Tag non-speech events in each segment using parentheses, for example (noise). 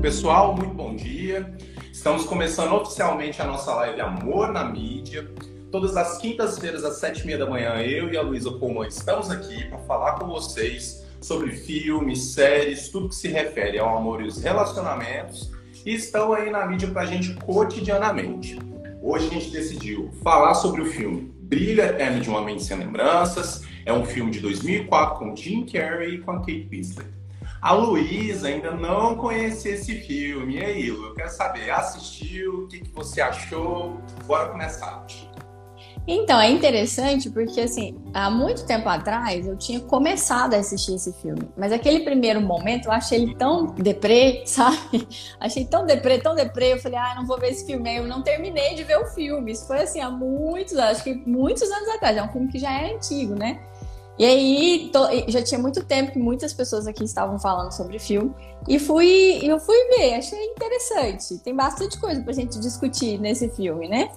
Pessoal, muito bom dia. Estamos começando oficialmente a nossa live Amor na Mídia. Todas as quintas-feiras, às sete e meia da manhã, eu e a Luísa Pulmão estamos aqui para falar com vocês sobre filmes, séries, tudo que se refere ao amor e os relacionamentos. E estão aí na mídia para a gente cotidianamente. Hoje a gente decidiu falar sobre o filme Brilho Eterno de uma Mente Sem Lembranças. É um filme de 2004 com Jim Carrey e com a Kate Winslet. A Luísa ainda não conhecia esse filme. E aí, Lu, eu quero saber, assistiu? O que, que você achou? Bora começar. Então, é interessante porque, assim, há muito tempo atrás eu tinha começado a assistir esse filme. Mas aquele primeiro momento eu achei ele tão deprê, (laughs) sabe? Achei tão deprê, tão deprê. Eu falei, ah, não vou ver esse filme. Eu não terminei de ver o filme. Isso foi, assim, há muitos, acho que muitos anos atrás. É um filme que já é antigo, né? E aí, tô, já tinha muito tempo que muitas pessoas aqui estavam falando sobre filme. E fui, eu fui ver, achei interessante. Tem bastante coisa pra gente discutir nesse filme, né?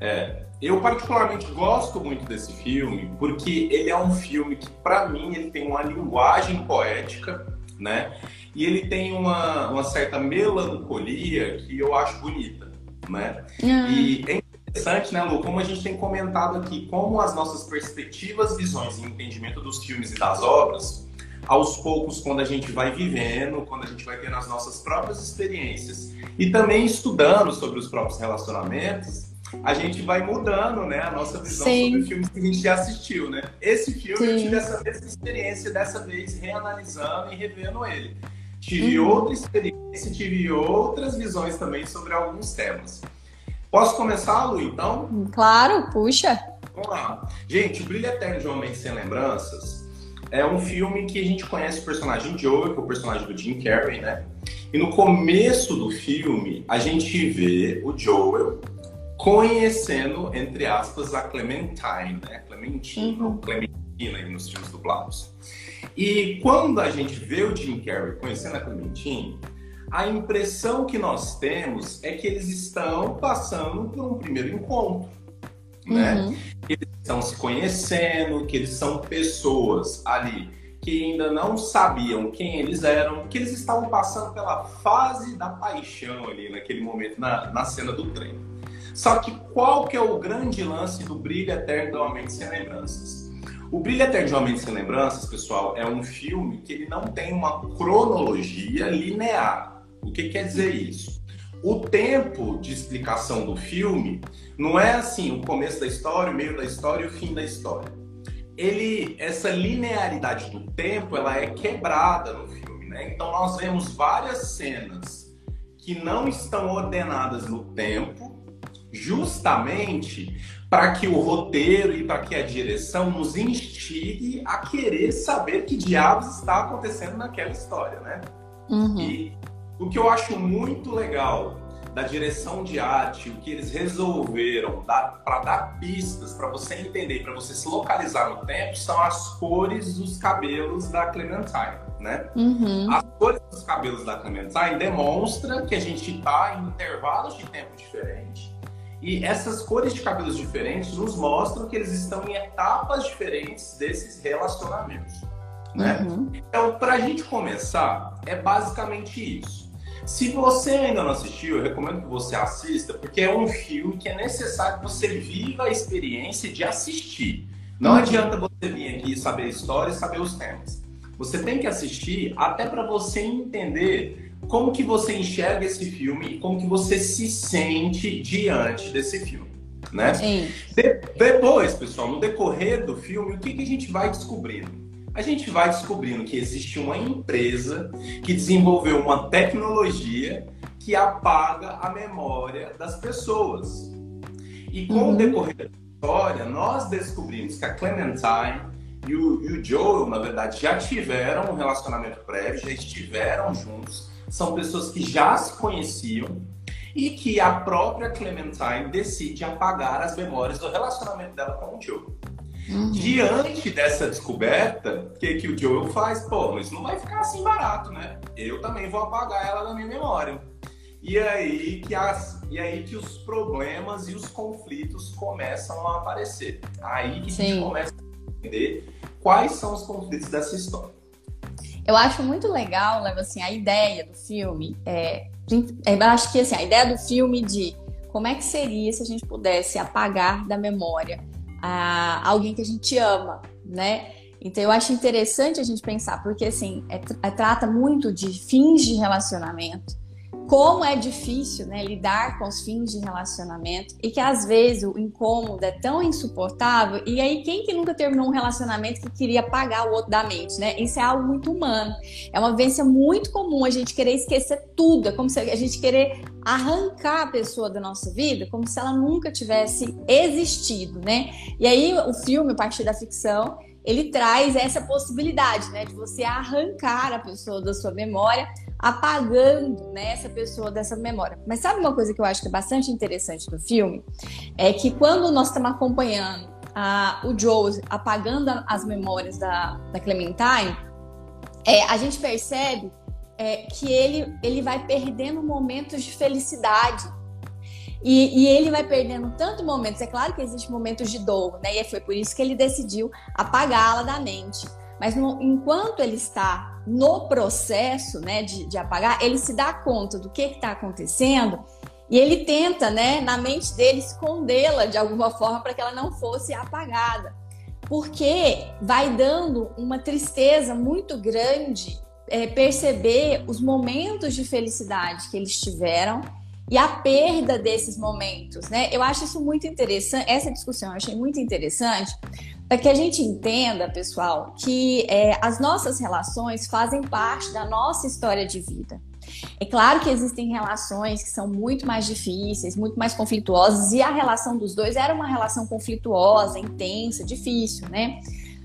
É, eu particularmente gosto muito desse filme porque ele é um filme que, para mim, ele tem uma linguagem poética, né? E ele tem uma, uma certa melancolia que eu acho bonita, né? Ah. E é interessante, né, Lu, como a gente tem comentado aqui, como as nossas perspectivas, visões e entendimento dos filmes e das obras, aos poucos, quando a gente vai vivendo, quando a gente vai tendo as nossas próprias experiências e também estudando sobre os próprios relacionamentos, a gente vai mudando, né, a nossa visão Sim. sobre filmes que a gente já assistiu, né? Esse filme Sim. eu tive essa mesma experiência dessa vez reanalisando e revendo ele. Tive uhum. outra experiência, tive outras visões também sobre alguns temas. Posso começar, Lu, então? Claro, puxa. Vamos lá. Gente, O Brilho Eterno de Homem Sem Lembranças é um filme que a gente conhece o personagem Joey, que é o personagem do Jim Carrey, né? E no começo do filme, a gente vê o Joel conhecendo, entre aspas, a Clementine, né? Clementina, uhum. Clementina aí nos filmes dublados. E quando a gente vê o Jim Carrey conhecendo a Clementine, a impressão que nós temos é que eles estão passando por um primeiro encontro, né? Uhum. Que eles estão se conhecendo, que eles são pessoas ali que ainda não sabiam quem eles eram, que eles estavam passando pela fase da paixão ali naquele momento, na, na cena do trem. Só que qual que é o grande lance do Brilho Eterno do Homem Sem Lembranças? O Brilho Eterno de Homem Sem Lembranças, pessoal, é um filme que ele não tem uma cronologia linear. O que quer dizer isso? O tempo de explicação do filme não é assim o começo da história, o meio da história e o fim da história. Ele, essa linearidade do tempo, ela é quebrada no filme, né? Então nós vemos várias cenas que não estão ordenadas no tempo, justamente para que o roteiro e para que a direção nos instigue a querer saber que diabos está acontecendo naquela história, né? Uhum. E o que eu acho muito legal da direção de arte, o que eles resolveram para dar pistas para você entender, para você se localizar no tempo, são as cores dos cabelos da Clementine, né? Uhum. As cores dos cabelos da Clementine demonstra que a gente está em intervalos de tempo diferentes. E essas cores de cabelos diferentes nos mostram que eles estão em etapas diferentes desses relacionamentos. Né? Uhum. Então, para a gente começar, é basicamente isso. Se você ainda não assistiu, eu recomendo que você assista, porque é um filme que é necessário que você viva a experiência de assistir. Não uhum. adianta você vir aqui saber a história e saber os temas. Você tem que assistir até para você entender como que você enxerga esse filme e como que você se sente diante desse filme, né? Sim. De depois, pessoal, no decorrer do filme, o que, que a gente vai descobrindo? A gente vai descobrindo que existe uma empresa que desenvolveu uma tecnologia que apaga a memória das pessoas. E com uhum. o decorrer da história, nós descobrimos que a Clementine e o, e o Joel, na verdade, já tiveram um relacionamento prévio, já estiveram juntos, são pessoas que já se conheciam e que a própria Clementine decide apagar as memórias do relacionamento dela com o Joel. Uhum. Diante dessa descoberta, o que, que o Joel faz? Pô, isso não vai ficar assim barato, né? Eu também vou apagar ela da minha memória. E aí que, as, e aí que os problemas e os conflitos começam a aparecer. Aí que Sim. a gente começa a entender quais são os conflitos dessa história. Eu acho muito legal, Leva, assim, a ideia do filme. É, é, eu acho que assim, a ideia do filme de como é que seria se a gente pudesse apagar da memória a, alguém que a gente ama, né? Então eu acho interessante a gente pensar, porque assim, é, é, trata muito de fins de relacionamento, como é difícil né, lidar com os fins de relacionamento e que às vezes o incômodo é tão insuportável. E aí, quem que nunca terminou um relacionamento que queria pagar o outro da mente, né? Isso é algo muito humano. É uma vivência muito comum a gente querer esquecer tudo. É como se a gente querer arrancar a pessoa da nossa vida como se ela nunca tivesse existido, né? E aí, o filme, a partir da ficção, ele traz essa possibilidade, né, de você arrancar a pessoa da sua memória, apagando né, essa pessoa dessa memória. Mas sabe uma coisa que eu acho que é bastante interessante no filme? É que quando nós estamos acompanhando a, o Joe apagando as memórias da, da Clementine, é, a gente percebe é, que ele, ele vai perdendo momentos de felicidade e, e, ele vai perdendo tanto momentos. É claro que existem momentos de dor, né? E foi por isso que ele decidiu apagá-la da mente. Mas no, enquanto ele está no processo né, de, de apagar, ele se dá conta do que está acontecendo e ele tenta, né, na mente dele, escondê-la de alguma forma para que ela não fosse apagada. Porque vai dando uma tristeza muito grande é, perceber os momentos de felicidade que eles tiveram e a perda desses momentos, né? Eu acho isso muito interessante, essa discussão eu achei muito interessante, para que a gente entenda, pessoal, que é, as nossas relações fazem parte da nossa história de vida. É claro que existem relações que são muito mais difíceis, muito mais conflituosas, e a relação dos dois era uma relação conflituosa, intensa, difícil, né?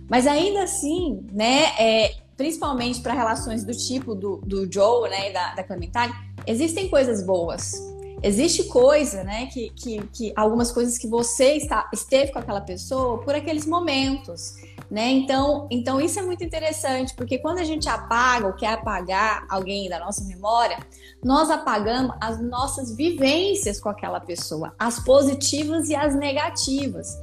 Mas ainda assim, né, é, principalmente para relações do tipo do, do Joe né, e da, da Clementine, existem coisas boas. Existe coisa, né, que, que, que algumas coisas que você está, esteve com aquela pessoa por aqueles momentos, né? Então, então isso é muito interessante, porque quando a gente apaga ou quer apagar alguém da nossa memória, nós apagamos as nossas vivências com aquela pessoa, as positivas e as negativas.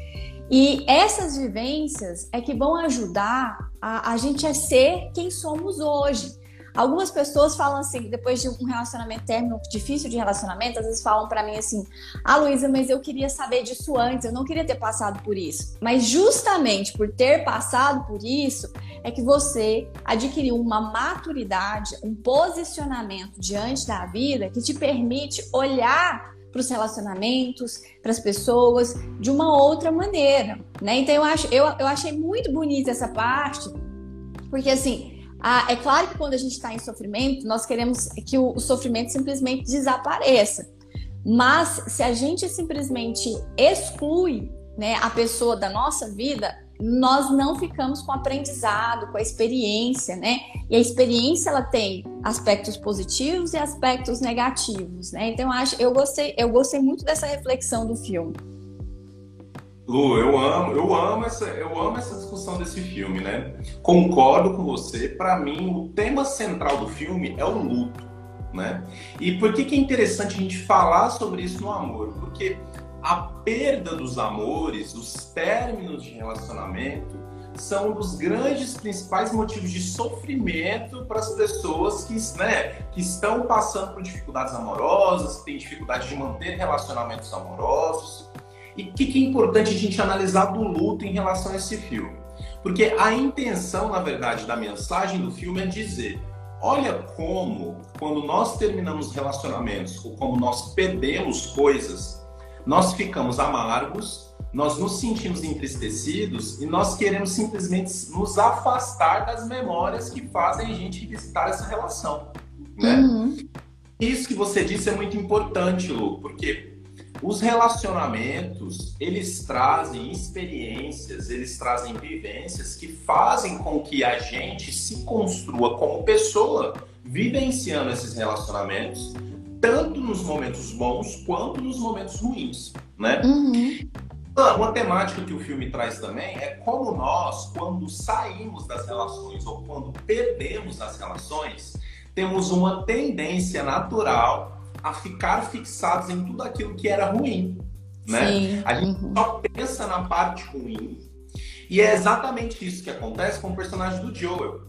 E essas vivências é que vão ajudar a, a gente a ser quem somos hoje. Algumas pessoas falam assim, depois de um relacionamento término difícil de relacionamento, às vezes falam para mim assim: "Ah, Luísa, mas eu queria saber disso antes, eu não queria ter passado por isso". Mas justamente por ter passado por isso é que você adquiriu uma maturidade, um posicionamento diante da vida que te permite olhar para os relacionamentos, para as pessoas de uma outra maneira, né? Então eu acho, eu, eu achei muito bonita essa parte, porque assim, a, é claro que quando a gente está em sofrimento, nós queremos que o, o sofrimento simplesmente desapareça. Mas se a gente simplesmente exclui né, a pessoa da nossa vida, nós não ficamos com aprendizado, com a experiência, né? E a experiência ela tem aspectos positivos e aspectos negativos, né? Então eu acho, eu gostei, eu gostei muito dessa reflexão do filme. Lu, eu amo, eu amo essa, eu amo essa discussão desse filme, né? Concordo com você. Para mim, o tema central do filme é o luto, né? E por que, que é interessante a gente falar sobre isso no amor? Porque a perda dos amores, os términos de relacionamento, são um dos grandes principais motivos de sofrimento para as pessoas que, né, que estão passando por dificuldades amorosas, que têm dificuldade de manter relacionamentos amorosos. E o que, que é importante a gente analisar do luto em relação a esse filme? Porque a intenção, na verdade, da mensagem do filme é dizer: olha como, quando nós terminamos relacionamentos ou como nós perdemos coisas, nós ficamos amargos, nós nos sentimos entristecidos e nós queremos simplesmente nos afastar das memórias que fazem a gente visitar essa relação. Né? Uhum. Isso que você disse é muito importante, Lu, porque os relacionamentos, eles trazem experiências, eles trazem vivências que fazem com que a gente se construa como pessoa, vivenciando esses relacionamentos, tanto nos momentos bons quanto nos momentos ruins, né? Uhum. Uma temática que o filme traz também é como nós, quando saímos das relações ou quando perdemos as relações, temos uma tendência natural a ficar fixados em tudo aquilo que era ruim, né? Sim. A gente uhum. só pensa na parte ruim. E é exatamente isso que acontece com o personagem do Joel.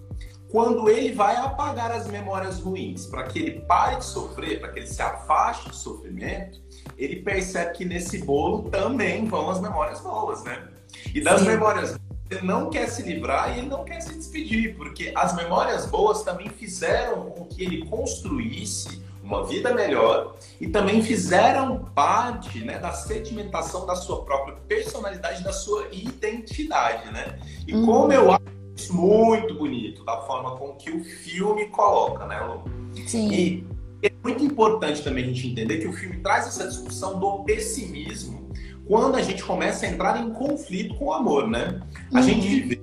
quando ele vai apagar as memórias ruins, para que ele pare de sofrer, para que ele se afaste do sofrimento, ele percebe que nesse bolo também vão as memórias boas, né? E das Sim. memórias ele não quer se livrar e ele não quer se despedir, porque as memórias boas também fizeram com que ele construísse uma vida melhor e também fizeram parte né, da sedimentação da sua própria personalidade, da sua identidade, né? E uhum. como eu acho isso muito bonito, da forma com que o filme coloca, né, Lu? Sim. E é muito importante também a gente entender que o filme traz essa discussão do pessimismo quando a gente começa a entrar em conflito com o amor, né? A uhum. gente vê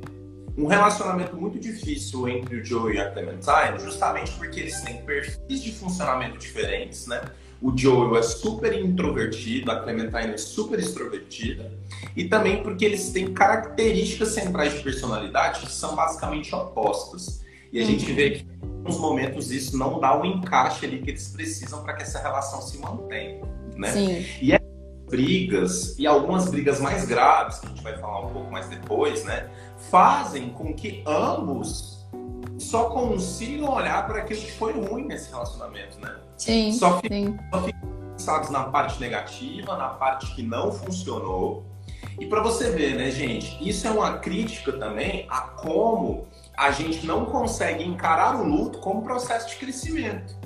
um relacionamento muito difícil entre o Joe e a Clementine, justamente porque eles têm perfis de funcionamento diferentes, né? O Joe é super introvertido, a Clementine é super extrovertida, e também porque eles têm características centrais de personalidade que são basicamente opostas. E a uhum. gente vê que em alguns momentos isso não dá o encaixe ali que eles precisam para que essa relação se mantenha, né? Sim. E é brigas e algumas brigas mais graves que a gente vai falar um pouco mais depois, né? Fazem com que ambos só consigam olhar para aquilo que foi ruim nesse relacionamento, né? Sim. Só ficam pensados na parte negativa, na parte que não funcionou. E para você ver, né, gente, isso é uma crítica também a como a gente não consegue encarar o luto como processo de crescimento.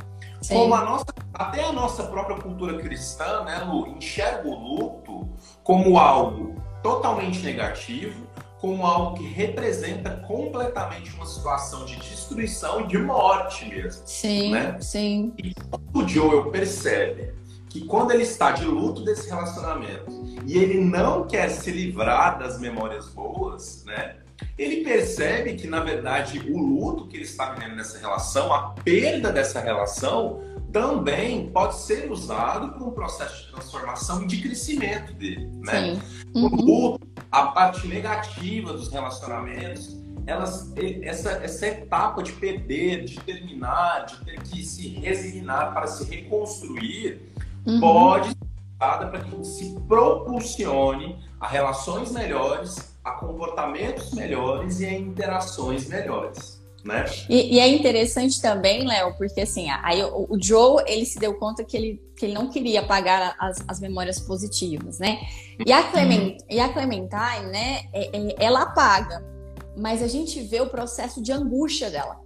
Sim. Como a nossa, até a nossa própria cultura cristã, né, Lu, enxerga o luto como algo totalmente negativo, como algo que representa completamente uma situação de destruição e de morte mesmo. Sim, né? sim. E o Joel percebe que quando ele está de luto desse relacionamento e ele não quer se livrar das memórias boas, né? Ele percebe que, na verdade, o luto que ele está vivendo nessa relação, a perda dessa relação, também pode ser usado para um processo de transformação e de crescimento dele, né? Uhum. O a parte negativa dos relacionamentos, elas, essa, essa etapa de perder, de terminar, de ter que se resignar para se reconstruir, uhum. pode ser usada para que se propulsione a relações melhores, a comportamentos melhores e a interações melhores. Né? E, e, é interessante também, Léo, porque assim, aí o, o, Joe ele se deu conta que ele, que ele não queria apagar as, as memórias positivas, né? E a, Clement, e a Clementine, né, é, é, ela apaga, mas a gente vê o processo de angústia dela.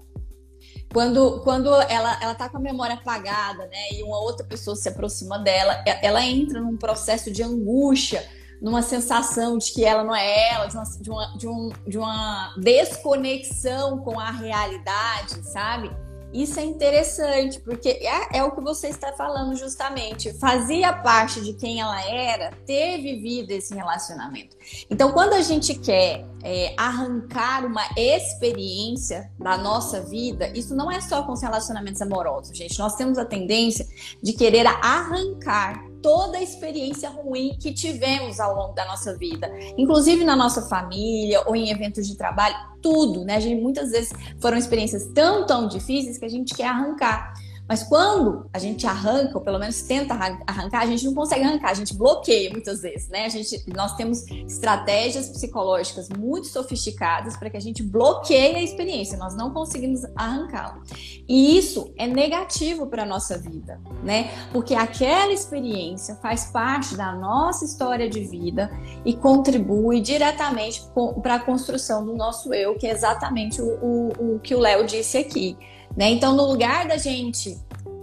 Quando, quando ela, ela tá com a memória apagada, né, e uma outra pessoa se aproxima dela, ela entra num processo de angústia numa sensação de que ela não é ela, de uma, de uma, de um, de uma desconexão com a realidade, sabe? Isso é interessante, porque é, é, o que você está falando justamente. Fazia parte de quem ela era ter vivido esse relacionamento. Então, quando a gente quer é, arrancar uma experiência da nossa vida, isso não é só com os relacionamentos amorosos, gente. Nós temos a tendência de querer arrancar toda a experiência ruim que tivemos ao longo da nossa vida, inclusive na nossa família ou em eventos de trabalho, tudo, né? A gente muitas vezes foram experiências tão, tão difíceis que a gente quer arrancar. Mas quando a gente arranca, ou pelo menos tenta arrancar, a gente não consegue arrancar, a gente bloqueia muitas vezes, né? A gente, nós temos estratégias psicológicas muito sofisticadas para que a gente bloqueie a experiência, nós não conseguimos arrancá-la. E isso é negativo para a nossa vida, né? Porque aquela experiência faz parte da nossa história de vida e contribui diretamente para a construção do nosso eu, que é exatamente o, o, o que o Léo disse aqui. Né? Então, no lugar da gente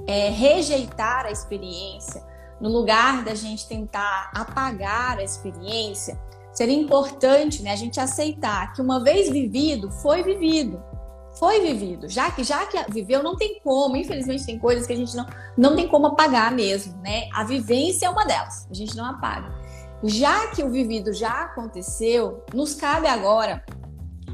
é, rejeitar a experiência, no lugar da gente tentar apagar a experiência, seria importante né, a gente aceitar que uma vez vivido, foi vivido. Foi vivido. Já que já que viveu, não tem como. Infelizmente, tem coisas que a gente não, não tem como apagar mesmo. Né? A vivência é uma delas. A gente não apaga. Já que o vivido já aconteceu, nos cabe agora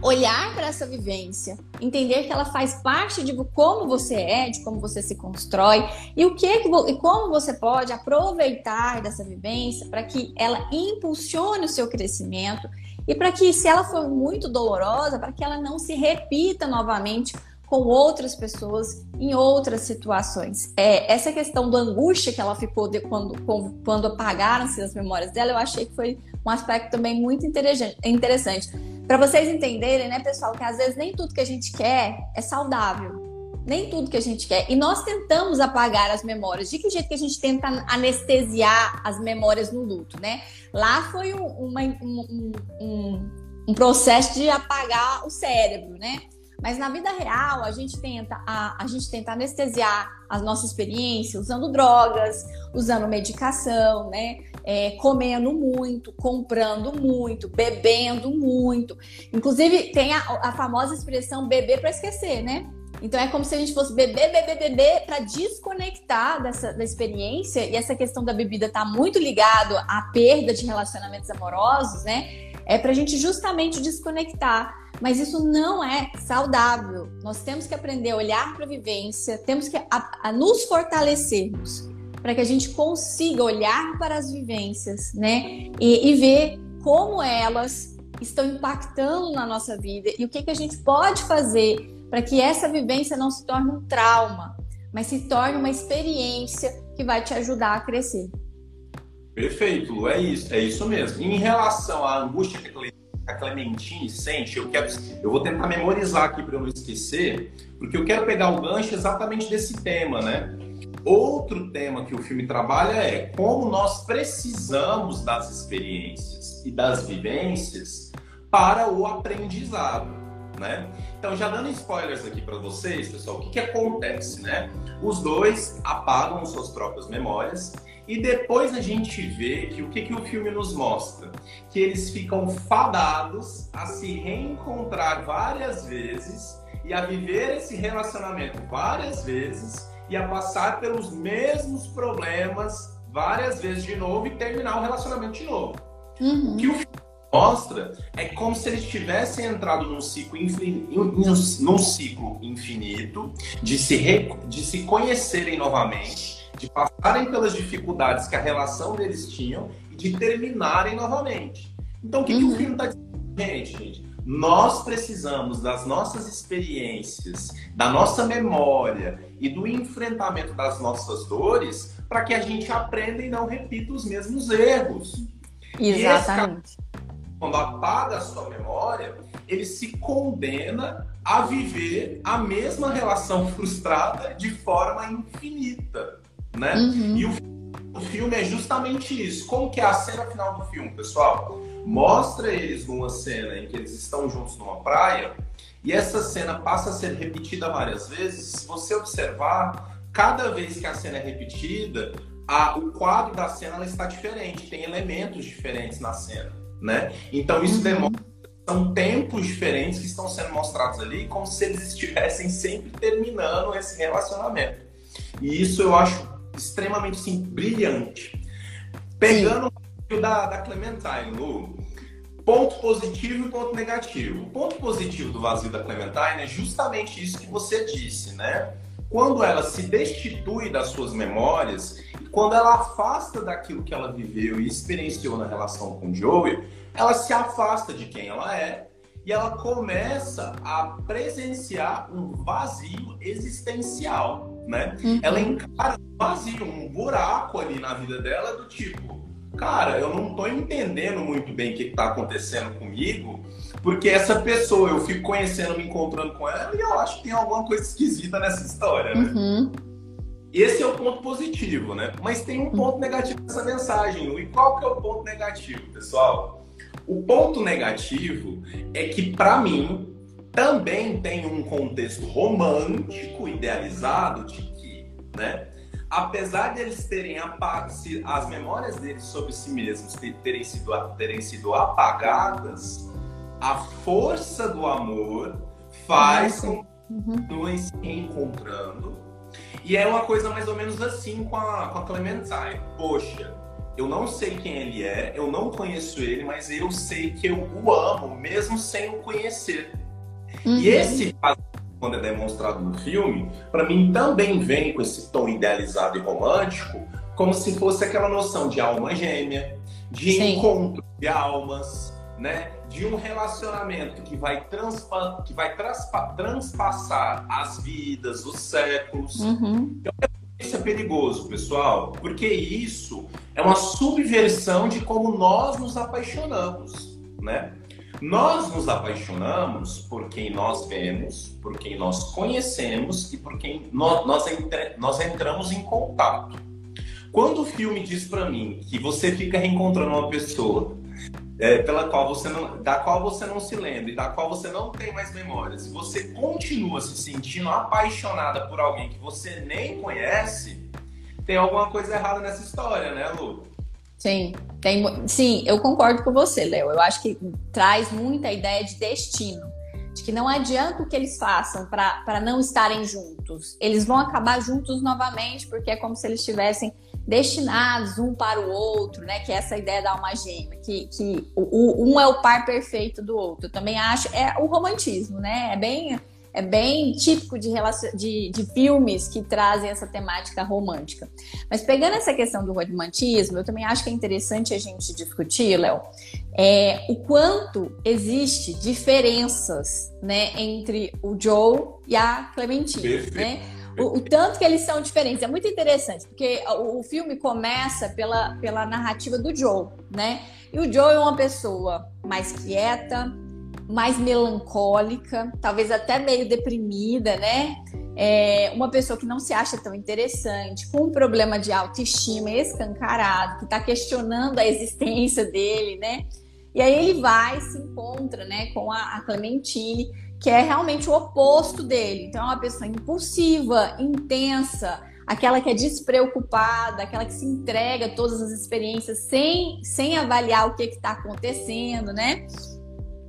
olhar para essa vivência, entender que ela faz parte de como você é, de como você se constrói e o que e como você pode aproveitar dessa vivência para que ela impulsione o seu crescimento e para que se ela for muito dolorosa, para que ela não se repita novamente com outras pessoas em outras situações. É, essa questão da angústia que ela ficou de quando, quando apagaram-se as memórias dela, eu achei que foi um aspecto também muito interessante para vocês entenderem, né, pessoal, que às vezes nem tudo que a gente quer é saudável. Nem tudo que a gente quer. E nós tentamos apagar as memórias. De que jeito que a gente tenta anestesiar as memórias no luto, né? Lá foi um, uma, um, um, um processo de apagar o cérebro, né? Mas na vida real, a gente tenta a, a gente tenta anestesiar a nossa experiência usando drogas, usando medicação, né? É, comendo muito, comprando muito, bebendo muito. Inclusive, tem a, a famosa expressão beber para esquecer, né? Então é como se a gente fosse beber, beber, beber para desconectar dessa da experiência. E essa questão da bebida está muito ligado à perda de relacionamentos amorosos, né? É para a gente justamente desconectar. Mas isso não é saudável. Nós temos que aprender a olhar para a vivência, temos que a, a nos fortalecermos para que a gente consiga olhar para as vivências, né? E, e, ver como elas estão impactando na nossa vida e o que, que a gente pode fazer para que essa vivência não se torne um trauma, mas se torne uma experiência que vai te ajudar a crescer. Perfeito, Lu, é isso, é isso mesmo. Em relação à angústia que a Clementine sente, eu quero, eu vou tentar memorizar aqui para eu não esquecer, porque eu quero pegar o gancho exatamente desse tema, né? Outro tema que o filme trabalha é como nós precisamos das experiências e das vivências para o aprendizado, né? Então, já dando spoilers aqui para vocês, pessoal, o que, que acontece, né? Os dois apagam suas próprias memórias e depois a gente vê que o que, que o filme nos mostra? Que eles ficam fadados a se reencontrar várias vezes e a viver esse relacionamento várias vezes e a passar pelos mesmos problemas várias vezes de novo e terminar o relacionamento de novo. Uhum. O que o filme mostra é como se eles tivessem entrado num ciclo, num ciclo infinito de se, de se conhecerem novamente de passarem pelas dificuldades que a relação deles tinham e de terminarem novamente. Então, o que, uhum. que o uhum. filme está dizendo, gente, gente? Nós precisamos das nossas experiências, da nossa memória e do enfrentamento das nossas dores para que a gente aprenda e não repita os mesmos erros. Exatamente. quando apaga a sua memória, ele se condena a viver a mesma relação (laughs) frustrada de forma infinita né? Uhum. E o, o, filme é justamente isso. Como que é a cena final do filme, pessoal? Mostra eles numa cena em que eles estão juntos numa praia e essa cena passa a ser repetida várias vezes. Se você observar, cada vez que a cena é repetida, a, o quadro da cena está diferente, tem elementos diferentes na cena, né? Então isso uhum. demonstra são tempos diferentes que estão sendo mostrados ali, como se eles estivessem sempre terminando esse relacionamento. E isso eu acho extremamente sim, brilhante. Pegando Sim. Da, da Clementine, Lu, ponto positivo e ponto negativo. O ponto positivo do vazio da Clementine é justamente isso que você disse, né? Quando ela se destitui das suas memórias, quando ela afasta daquilo que ela viveu e experienciou na relação com Joey, ela se afasta de quem ela é e ela começa a presenciar um vazio existencial né? Uhum. Ela encara vazio, um buraco ali na vida dela do tipo, cara, eu não tô entendendo muito bem o que, que tá acontecendo comigo, porque essa pessoa, eu fico conhecendo, me encontrando com ela, e eu acho que tem alguma coisa esquisita nessa história, né? Uhum. Esse é o ponto positivo, né? Mas tem um ponto negativo nessa mensagem. E qual que é o ponto negativo, pessoal? O ponto negativo é que, para mim, também tem um contexto romântico idealizado de que, né, apesar de eles terem as memórias deles sobre si mesmos terem sido, terem sido apagadas, a força do amor faz com que uhum. continuem se encontrando. E é uma coisa mais ou menos assim com a, com a Clementine. Poxa, eu não sei quem ele é, eu não conheço ele, mas eu sei que eu o amo, mesmo sem o conhecer. Uhum. E esse quando é demonstrado no filme, para mim também vem com esse tom idealizado e romântico, como se fosse aquela noção de alma gêmea, de Sim. encontro de almas, né? De um relacionamento que vai, transpa que vai transpa transpassar as vidas, os séculos. Uhum. Então, isso é perigoso, pessoal, porque isso é uma subversão de como nós nos apaixonamos, né? Nós nos apaixonamos por quem nós vemos, por quem nós conhecemos e por quem nós, nós, entre, nós entramos em contato. Quando o filme diz para mim que você fica reencontrando uma pessoa é, pela qual você não, da qual você não se lembra e da qual você não tem mais memórias, você continua se sentindo apaixonada por alguém que você nem conhece, tem alguma coisa errada nessa história, né, Lu? Sim, tem, sim, eu concordo com você, Léo. Eu acho que traz muita ideia de destino. De que não adianta o que eles façam para não estarem juntos. Eles vão acabar juntos novamente, porque é como se eles estivessem destinados um para o outro, né? Que é essa ideia da alma gêmea, que, que o, um é o par perfeito do outro. Eu também acho, é o romantismo, né? É bem é bem típico de, de, de, filmes que trazem essa temática romântica. Mas pegando essa questão do romantismo, eu também acho que é interessante a gente discutir, Léo, é, o quanto existe diferenças né, entre o Joe e a Clementine. Né? O, o, tanto que eles são diferentes. É muito interessante, porque o, o, filme começa pela, pela narrativa do Joe, né? E o Joe é uma pessoa mais quieta, mais melancólica, talvez até meio deprimida, né? É uma pessoa que não se acha tão interessante, com um problema de autoestima escancarado, que está questionando a existência dele, né? E aí ele vai se encontra, né, com a, a Clementine, que é realmente o oposto dele. Então é uma pessoa impulsiva, intensa, aquela que é despreocupada, aquela que se entrega a todas as experiências sem, sem avaliar o que está acontecendo, né?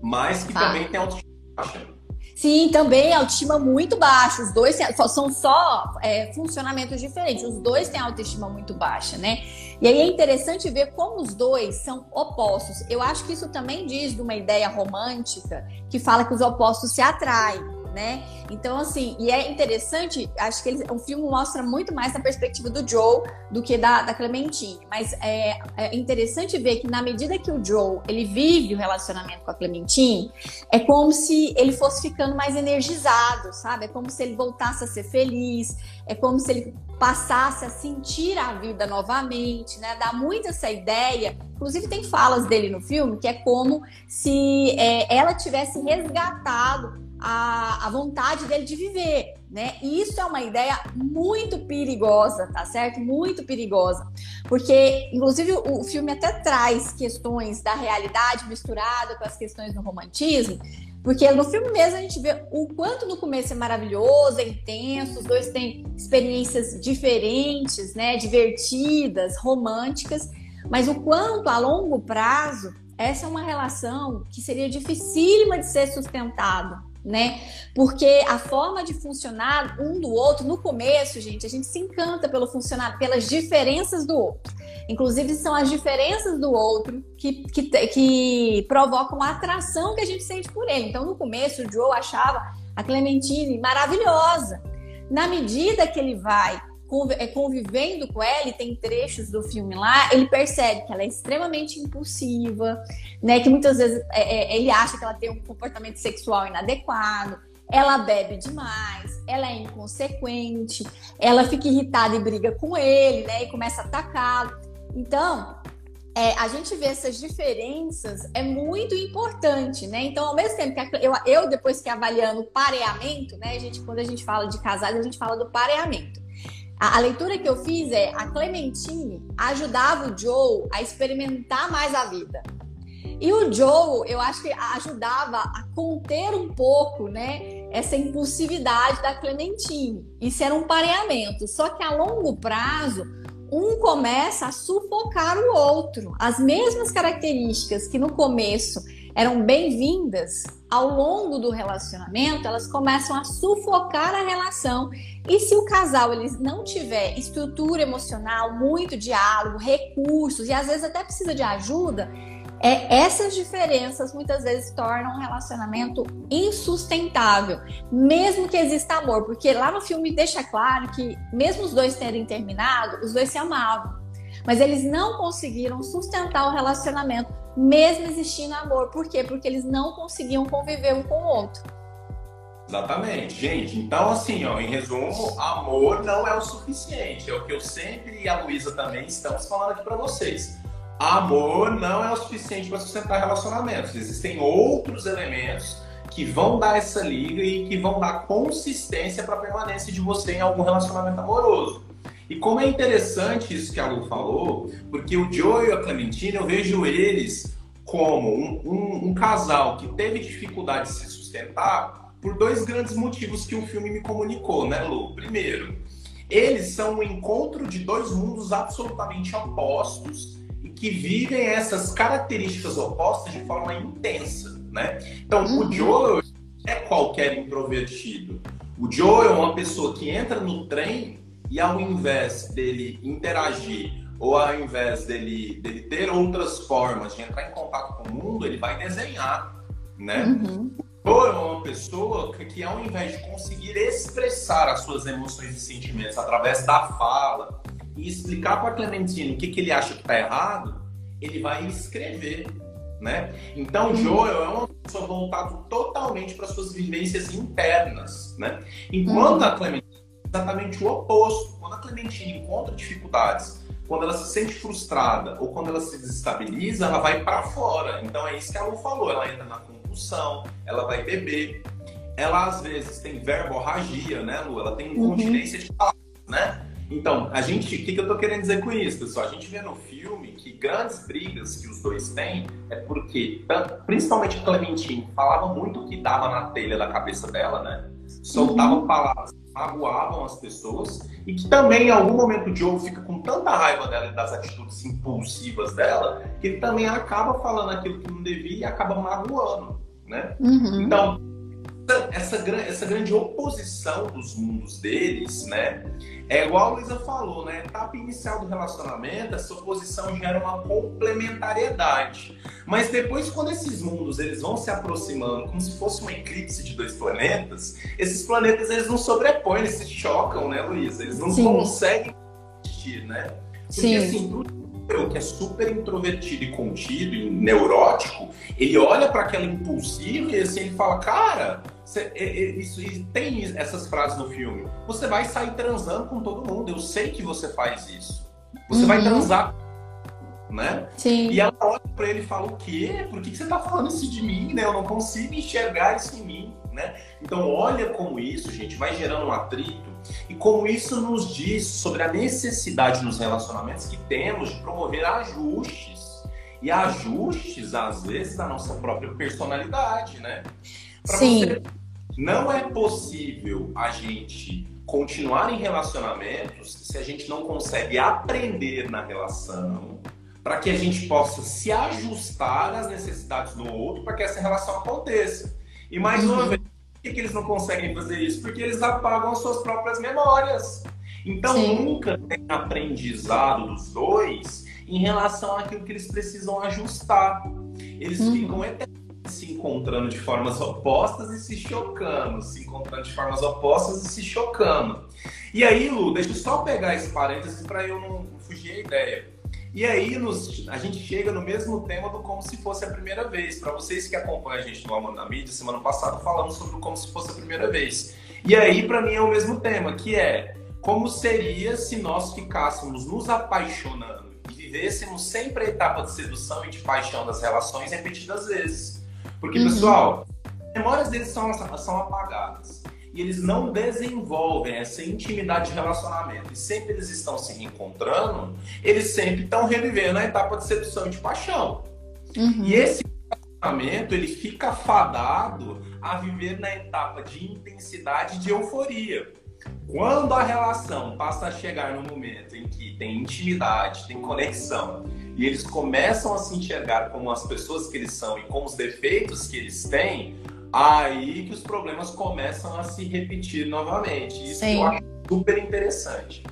Mas que tá. também tem autoestima baixa. Sim, também autoestima muito baixa. Os dois são só é, funcionamentos diferentes. Os dois têm autoestima muito baixa, né? E aí é interessante ver como os dois são opostos. Eu acho que isso também diz de uma ideia romântica que fala que os opostos se atraem né? Então, assim, e é interessante, acho que ele, o filme mostra muito mais na perspectiva do Joe do que da, da Clementine. Mas é, é interessante ver que na medida que o Joe ele vive o relacionamento com a Clementine, é como se ele fosse ficando mais energizado, sabe? É como se ele voltasse a ser feliz, é como se ele passasse a sentir a vida novamente, né? Dá muito essa ideia. Inclusive tem falas dele no filme que é como se é, ela tivesse resgatado a, a vontade dele de viver, né? E isso é uma ideia muito perigosa, tá certo? Muito perigosa. Porque, inclusive, o, filme até traz questões da realidade misturada com as questões do romantismo, porque no filme mesmo a gente vê o quanto no começo é maravilhoso, é intenso, os dois têm experiências diferentes, né? Divertidas, românticas, mas o quanto a longo prazo essa é uma relação que seria dificílima de ser sustentada né? Porque a forma de funcionar um do outro, no começo, gente, a gente se encanta pelo funcionar, pelas diferenças do outro. Inclusive, são as diferenças do outro que, que, que provocam a atração que a gente sente por ele. Então, no começo, o Joe achava a Clementine maravilhosa. Na medida que ele vai convivendo com ela, e tem trechos do filme lá, ele percebe que ela é extremamente impulsiva, né? Que muitas vezes é, é, ele acha que ela tem um comportamento sexual inadequado, ela bebe demais, ela é inconsequente, ela fica irritada e briga com ele, né? E começa a atacá-lo. Então, é, a gente vê essas diferenças é muito importante, né? Então, ao mesmo tempo que eu, eu depois que avaliando o pareamento, né? A gente, quando a gente fala de casais, a gente fala do pareamento. A, a, leitura que eu fiz é a Clementine ajudava o Joe a experimentar mais a vida. E o Joe, eu acho que ajudava a conter um pouco, né, essa impulsividade da Clementine. Isso era um pareamento. Só que a longo prazo, um começa a sufocar o outro. As mesmas características que no começo eram bem-vindas, ao longo do relacionamento, elas começam a sufocar a relação. E se o casal eles não tiver estrutura emocional, muito diálogo, recursos e às vezes até precisa de ajuda, é, essas diferenças muitas vezes tornam um relacionamento insustentável, mesmo que exista amor, porque lá no filme deixa claro que mesmo os dois terem terminado, os dois se amavam, mas eles não conseguiram sustentar o relacionamento mesmo existindo amor. Por quê? Porque eles não conseguiam conviver um com o outro. Exatamente, gente. Então, assim, ó, em resumo, amor não é o suficiente. É o que eu sempre e a Luísa também estamos falando aqui para vocês. amor não é o suficiente para sustentar relacionamentos. Existem outros elementos que vão dar essa liga e que vão dar consistência para a permanência de você em algum relacionamento amoroso. E como é interessante isso que a Lu falou, porque o Joe e a Clementine, eu vejo eles como um, um, um casal que teve dificuldade de se sustentar por dois grandes motivos que o filme me comunicou, né, Lu? Primeiro, eles são o encontro de dois mundos absolutamente opostos e que vivem essas características opostas de forma intensa, né? Então, uhum. o Joe é qualquer introvertido. O Joe é uma pessoa que entra no trem e ao invés dele interagir ou ao invés dele, dele ter outras formas de entrar em contato com o mundo, ele vai desenhar, né? Uhum. Ou é uma pessoa que, que, ao invés de conseguir expressar as suas emoções e sentimentos através da fala e explicar para Clementino o que, que ele acha que está errado, ele vai escrever, né? Então, uhum. Joel é uma pessoa voltada totalmente para suas vivências internas, né? Enquanto uhum. a Clementine exatamente o oposto. Quando a Clementine encontra dificuldades, quando ela se sente frustrada ou quando ela se desestabiliza, ela vai para fora. Então é isso que a Lu falou. Ela entra na compulsão, ela vai beber. Ela às vezes tem verborragia, né, Lu? Ela tem uhum. incontinência uhum. de palavras, né? Então, a gente, o que, que eu tô querendo dizer com isso, pessoal? A gente vê no filme que grandes brigas que os dois têm é porque, principalmente a Clementine, falava muito o que dava na telha da cabeça dela, né? Soltava uhum. palavras magoavam as pessoas e que também em algum momento o Joe fica com tanta raiva dela e das atitudes impulsivas dela que ele também acaba falando aquilo que não devia e acaba magoando, né? Uhum. Então essa, essa grande oposição dos mundos deles, né? É igual a Luísa falou, né? Etapa inicial do relacionamento, essa oposição gera uma complementariedade. Mas depois, quando esses mundos eles vão se aproximando, como se fosse um eclipse de dois planetas, esses planetas eles não sobrepõem, eles se chocam, né, Luísa? Eles não Sim. conseguem existir, né? Porque Sim. assim, eu que é super introvertido e contido e neurótico, ele olha para aquela impulsiva e assim ele fala, cara, você, isso, tem essas frases no filme. Você vai sair transando com todo mundo. Eu sei que você faz isso. Você uhum. vai transar, né? Sim. E ela olha para ele e fala: O quê? Por que, que você tá falando isso de mim? Né? Eu não consigo enxergar isso em mim. Né? Então, olha como isso, gente, vai gerando um atrito e como isso nos diz sobre a necessidade nos relacionamentos que temos de promover ajustes. E ajustes, às vezes, da nossa própria personalidade, né? Pra Sim. Você, não é possível a gente continuar em relacionamentos se a gente não consegue aprender na relação para que a gente possa se ajustar às necessidades do outro para que essa relação aconteça. E mais uma vez, por que, que eles não conseguem fazer isso? Porque eles apagam as suas próprias memórias. Então Sim. nunca tem aprendizado dos dois em relação àquilo que eles precisam ajustar. Eles uhum. ficam eternamente se encontrando de formas opostas e se chocando, se encontrando de formas opostas e se chocando. E aí, Lu, deixa eu só pegar esse parênteses para eu não fugir a ideia. E aí nos, a gente chega no mesmo tema do como se fosse a primeira vez. Para vocês que acompanham a gente no Amor na Mídia, semana passada falamos sobre como se fosse a primeira vez. E aí, para mim, é o mesmo tema, que é como seria se nós ficássemos nos apaixonando e vivêssemos sempre a etapa de sedução e de paixão das relações repetidas vezes. Porque, uhum. pessoal, as memórias deles são, são apagadas. E eles não desenvolvem essa intimidade de relacionamento. E sempre eles estão se reencontrando, eles sempre estão revivendo a etapa de sedução e de paixão. Uhum. E esse relacionamento, ele fica fadado a viver na etapa de intensidade de euforia. Quando a relação passa a chegar no momento em que tem intimidade, tem conexão, e eles começam a se enxergar como as pessoas que eles são e com os defeitos que eles têm, aí que os problemas começam a se repetir novamente. Isso Sim. eu acho super interessante.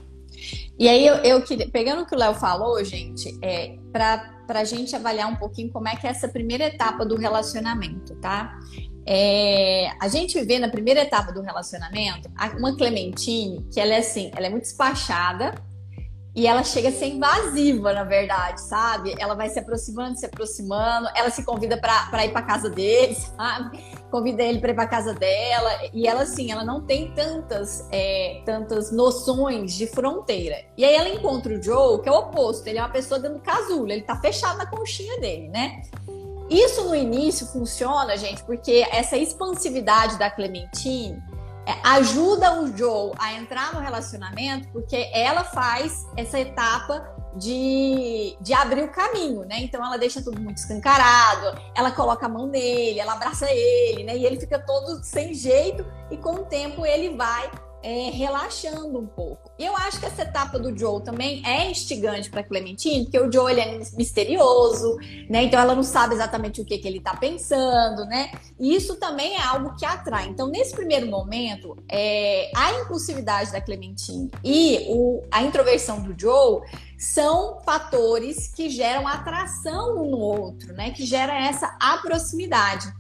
E aí eu, eu queria, pegando o que o Léo falou, gente, é para a gente avaliar um pouquinho como é que é essa primeira etapa do relacionamento, tá? É, a gente vê na primeira etapa do relacionamento uma Clementine que ela é assim, ela é muito despachada, E ela chega a ser invasiva, na verdade, sabe? Ela vai se aproximando, se aproximando, ela se convida para ir para casa dele, (laughs) sabe? Convida ele para ir para casa dela. E ela, assim, ela não tem tantas, é, tantas noções de fronteira. E aí ela encontra o Joe, que é o oposto. Ele é uma pessoa dentro do casulo, ele tá fechado na conchinha dele, né? Isso no início funciona, gente, porque essa expansividade da Clementine ajuda o Joe a entrar no relacionamento porque ela faz essa etapa de, de abrir o caminho, né? Então ela deixa tudo muito escancarado, ela coloca a mão nele, ela abraça ele, né? E ele fica todo sem jeito e com o tempo ele vai é, relaxando um pouco. E eu acho que essa etapa do Joe também é instigante para Clementine, porque o Joe ele é misterioso, né? Então ela não sabe exatamente o que, que ele está pensando, né? E isso também é algo que atrai. Então, nesse primeiro momento, é, a impulsividade da Clementine e o, a introversão do Joe são fatores que geram atração um no outro, né? Que gera essa proximidade.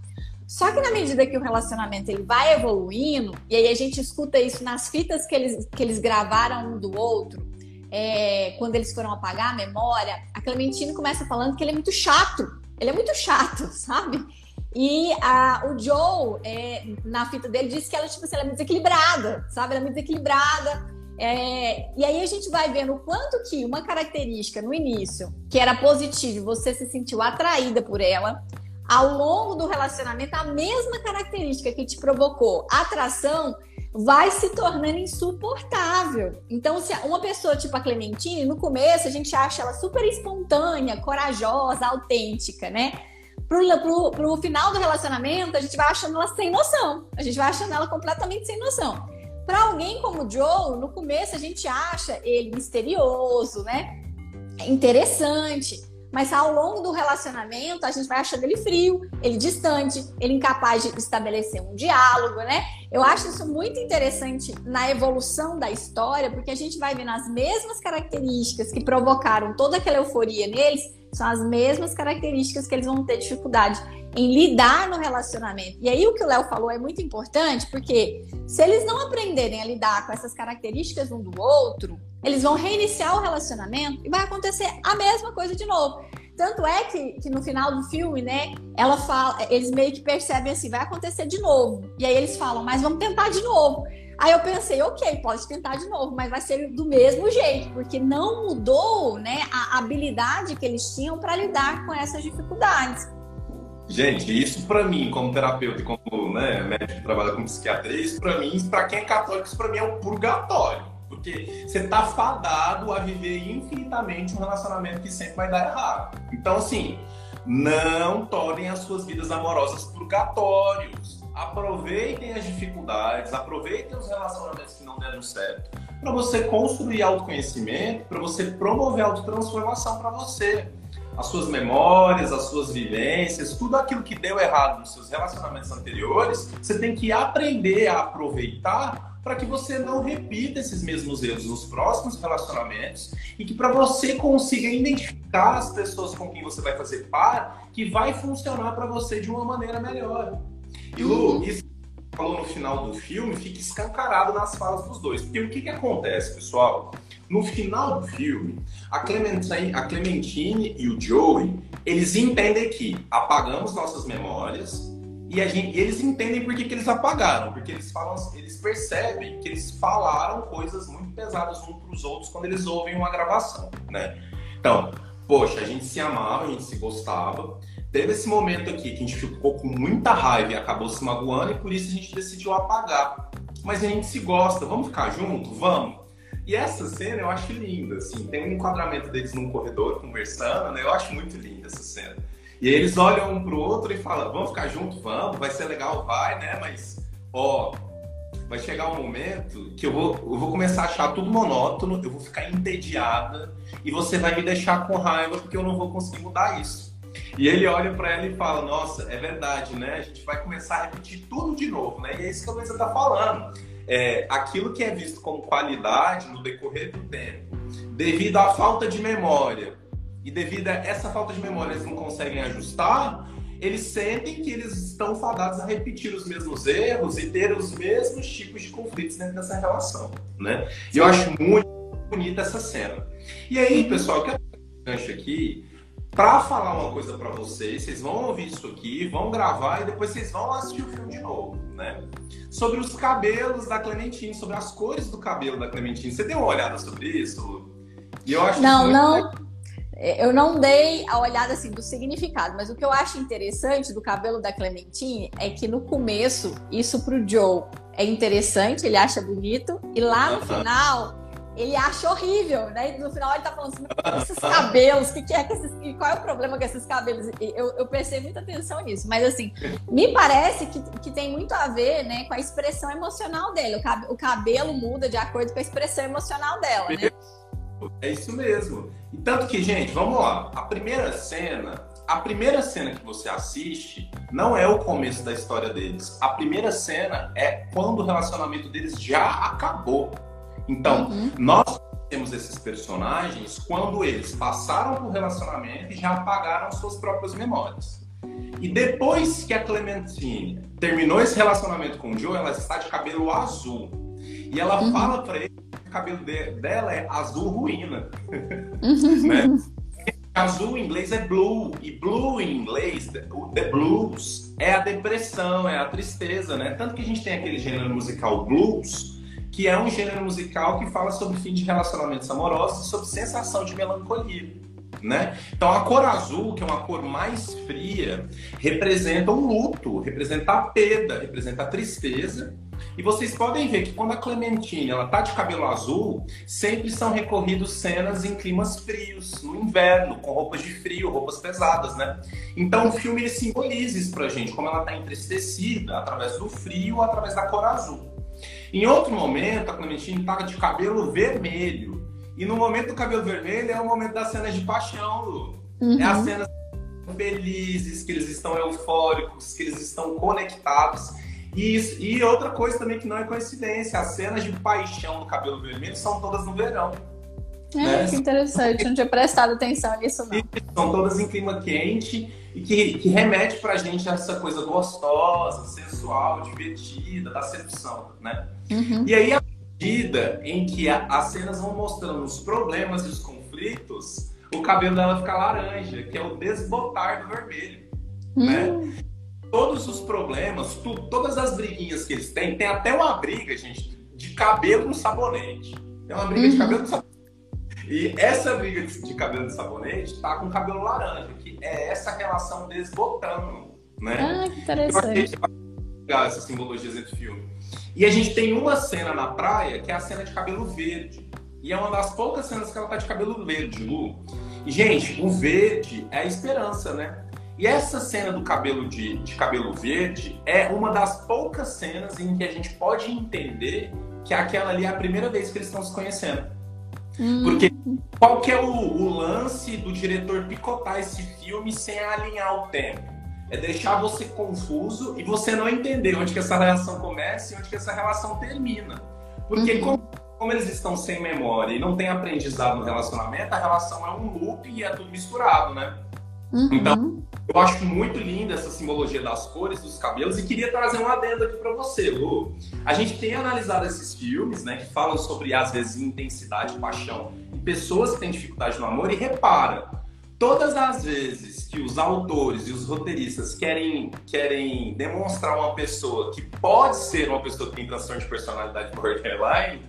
Só que na medida que o relacionamento ele vai evoluindo, e aí a gente escuta isso nas fitas que eles, que eles gravaram um do outro, é, quando eles foram apagar a memória, a Clementine começa falando que ele é muito chato. Ele é muito chato, (laughs) sabe? E a, o Joe, é, na fita dele, disse que ela, tipo assim, ela é muito desequilibrada, sabe? Ela é muito desequilibrada. É, e aí a gente vai vendo o quanto que uma característica no início, que era positiva, você se sentiu atraída por ela, ao longo do relacionamento, a mesma característica que te provocou atração vai se tornando insuportável. Então, se uma pessoa tipo a Clementine, no começo a gente acha ela super espontânea, corajosa, autêntica, né? Pro, pro, pro final do relacionamento, a gente vai achando ela sem noção. A gente vai achando ela completamente sem noção. Para alguém como o Joe, no começo a gente acha ele misterioso, né? Interessante. Mas ao longo do relacionamento, a gente vai achando ele frio, ele distante, ele incapaz de estabelecer um diálogo, né? Eu acho isso muito interessante na evolução da história, porque a gente vai vendo as mesmas características que provocaram toda aquela euforia neles, são as mesmas características que eles vão ter dificuldade em lidar no relacionamento. E aí o que o Léo falou é muito importante, porque se eles não aprenderem a lidar com essas características um do outro, eles vão reiniciar o relacionamento e vai acontecer a mesma coisa de novo. Tanto é que, que no final do filme, né, ela fala, eles meio que percebem assim, vai acontecer de novo. E aí eles falam, mas vamos tentar de novo. Aí eu pensei, ok, pode tentar de novo, mas vai ser do mesmo jeito, porque não mudou, né, a habilidade que eles tinham para lidar com essas dificuldades. Gente, isso para mim, como terapeuta e como né, médico que trabalha com psiquiatria, isso para mim, para quem é católico, isso para mim é um purgatório. Porque você tá fadado a viver infinitamente um relacionamento que sempre vai dar errado. Então, assim, não tornem as suas vidas amorosas purgatórios. Aproveitem as dificuldades, aproveitem os relacionamentos que não deram certo, para você construir autoconhecimento, para você promover autotransformação para você as suas memórias, as suas vivências, tudo aquilo que deu errado nos seus relacionamentos anteriores, você tem que aprender a aproveitar para que você não repita esses mesmos erros nos próximos relacionamentos e que para você consiga identificar as pessoas com quem você vai fazer par que vai funcionar para você de uma maneira melhor. E Lu, isso que falou no final do filme fica escancarado nas falas dos dois. Porque o que, que acontece, pessoal? No final do filme, a Clementine, a Clementine e o Joey, eles entendem que apagamos nossas memórias e gente, eles entendem por que, que eles apagaram, porque eles falam, eles percebem que eles falaram coisas muito pesadas uns para os outros quando eles ouvem uma gravação, né? Então, poxa, a gente se amava, a gente se gostava. Teve esse momento aqui que a gente ficou com muita raiva e acabou se magoando e por isso a gente decidiu apagar. Mas a gente se gosta, vamos ficar junto? Vamos. E essa cena eu acho linda, assim, tem um enquadramento deles num corredor conversando, né? Eu acho muito linda essa cena. E eles olham um pro outro e falam, vamos ficar juntos, vamos, vai ser legal, vai, né? Mas, ó, vai chegar um momento que eu vou, eu vou começar a achar tudo monótono, eu vou ficar entediada e você vai me deixar com raiva porque eu não vou conseguir mudar isso. E ele olha para ela e fala: Nossa, é verdade, né? A gente vai começar a repetir tudo de novo, né? E é isso que a Luísa tá falando é, aquilo que é visto como qualidade no decorrer do tempo, devido à falta de memória, e devido a essa falta de memória eles não conseguem ajustar, eles sentem que eles estão fadados a repetir os mesmos erros e ter os mesmos tipos de conflitos dentro dessa relação, né? E eu acho muito bonita essa cena. E aí, pessoal, eu quero gancho aqui para falar uma coisa para vocês. Vocês vão ouvir isso aqui, vão gravar e depois vocês vão assistir o filme de novo, né? Sobre os cabelos da Clementine, sobre as cores do cabelo da Clementine. Você deu uma olhada sobre isso? E eu acho não, não. Eu não dei a olhada assim do significado, mas o que eu acho interessante do cabelo da Clementine é que no começo isso pro Joe é interessante, ele acha bonito, e lá no final ele acha horrível, né? No final ele tá falando assim, esses cabelos, que, que é que esses, qual é o problema com esses cabelos? Eu, eu prestei muita atenção nisso, mas assim, me parece que, que tem muito a ver, né, com a expressão emocional dele. O, cab o cabelo muda de acordo com a expressão emocional dela, né? É isso mesmo. E tanto que, gente, vamos lá. A primeira cena, a primeira cena que você assiste não é o começo da história deles. A primeira cena é quando o relacionamento deles já acabou. Então, uhum. nós temos esses personagens quando eles passaram por relacionamento e já apagaram suas próprias memórias. E depois que a Clementine terminou esse relacionamento com o Joe, ela está de cabelo azul. E ela uhum. fala para ele cabelo de, dela é azul ruína. Uhum. né? Azul em inglês é blue, e blue em inglês, o the blues, é a depressão, é a tristeza, né? Tanto que a gente tem aquele gênero musical blues, que é um gênero musical que fala sobre fim de relacionamentos amorosos e sobre sensação de melancolia. Né? Então a cor azul, que é uma cor mais fria, representa o luto, representa a perda, representa a tristeza. E vocês podem ver que quando a Clementine ela tá de cabelo azul, sempre são recorridos cenas em climas frios, no inverno, com roupas de frio, roupas pesadas, né? Então o filme simboliza isso pra gente, como ela tá entristecida através do frio, através da cor azul. Em outro momento, a Clementine estava de cabelo vermelho. E no momento do cabelo vermelho é o momento das cenas de paixão, Lu. Uhum. É as cenas felizes, que eles estão eufóricos, que eles estão conectados. E, isso, e outra coisa também que não é coincidência, as cenas de paixão do cabelo vermelho são todas no verão. É, né? que interessante, não tinha prestado atenção nisso não. São todas em clima quente e que, que remete pra gente a essa coisa gostosa, sensual, divertida, da sedução, né? Uhum. E aí, à medida em que a, as cenas vão mostrando os problemas e os conflitos, o cabelo dela fica laranja, que é o desbotar do vermelho, uhum. né? Todos os problemas, tu, todas as briguinhas que eles têm, tem até uma briga, gente, de cabelo no sabonete. Tem uma briga uhum. de cabelo no sabonete e essa briga de cabelo de sabonete tá com cabelo laranja, que é essa relação desbotando, né? Ah, que interessante. Legal essas simbologias entre filme. E a gente tem uma cena na praia que é a cena de cabelo verde. E é uma das poucas cenas que ela tá de cabelo verde, Lu. E, gente, o verde é a esperança, né? E essa cena do cabelo de, de cabelo verde é uma das poucas cenas em que a gente pode entender que aquela ali é a primeira vez que eles estão se conhecendo. Hum. Porque qual que é o, o, lance do diretor picotar esse filme sem alinhar o tempo? É deixar você confuso e você não entender onde que essa relação começa e onde que essa relação termina. Porque uhum. como, como, eles estão sem memória e não tem aprendizado no relacionamento, a relação é um loop e é tudo misturado, né? Uhum. Então, eu acho muito linda essa simbologia das cores dos cabelos e queria trazer um adendo aqui para você, Lu. A gente tem analisado esses filmes, né, que falam sobre às vezes intensidade, paixão e pessoas que têm dificuldade no amor e repara, todas as vezes que os autores e os roteiristas querem querem demonstrar uma pessoa que pode ser uma pessoa que tem transtorno de personalidade borderline,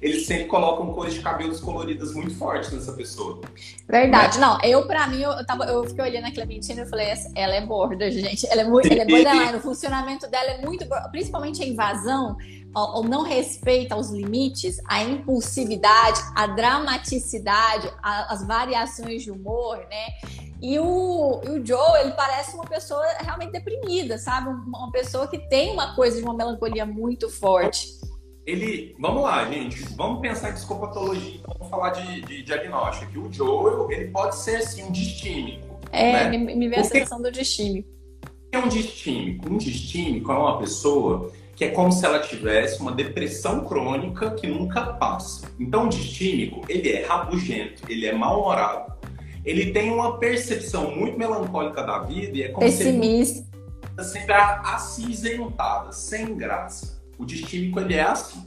eles sempre colocam cores de cabelos coloridas muito fortes nessa pessoa. Verdade. Né? Não, eu, pra mim, eu, tava, eu fiquei olhando a Clementina e falei, ela é borda, gente. Ela é muito, ela é borderline. O funcionamento dela é muito, principalmente a invasão, o não respeito aos limites, a impulsividade, a dramaticidade, a, as variações de humor, né? E o, e o Joe, ele parece uma pessoa realmente deprimida, sabe? Uma pessoa que tem uma coisa de uma melancolia muito forte ele. Vamos lá, gente. Vamos pensar em psicopatologia. Então, vamos falar de, de diagnóstico. Que o Joel, ele pode ser, assim, um distímico. É, né? me, me vê a sensação do distímico. O que é um distímico? Um distímico é uma pessoa que é como se ela tivesse uma depressão crônica que nunca passa. Então, o distímico, ele é rabugento, ele é mal-humorado, ele tem uma percepção muito melancólica da vida e é como Pessimista. se ele sempre acinzentada, sem graça. O distímico ele é assim.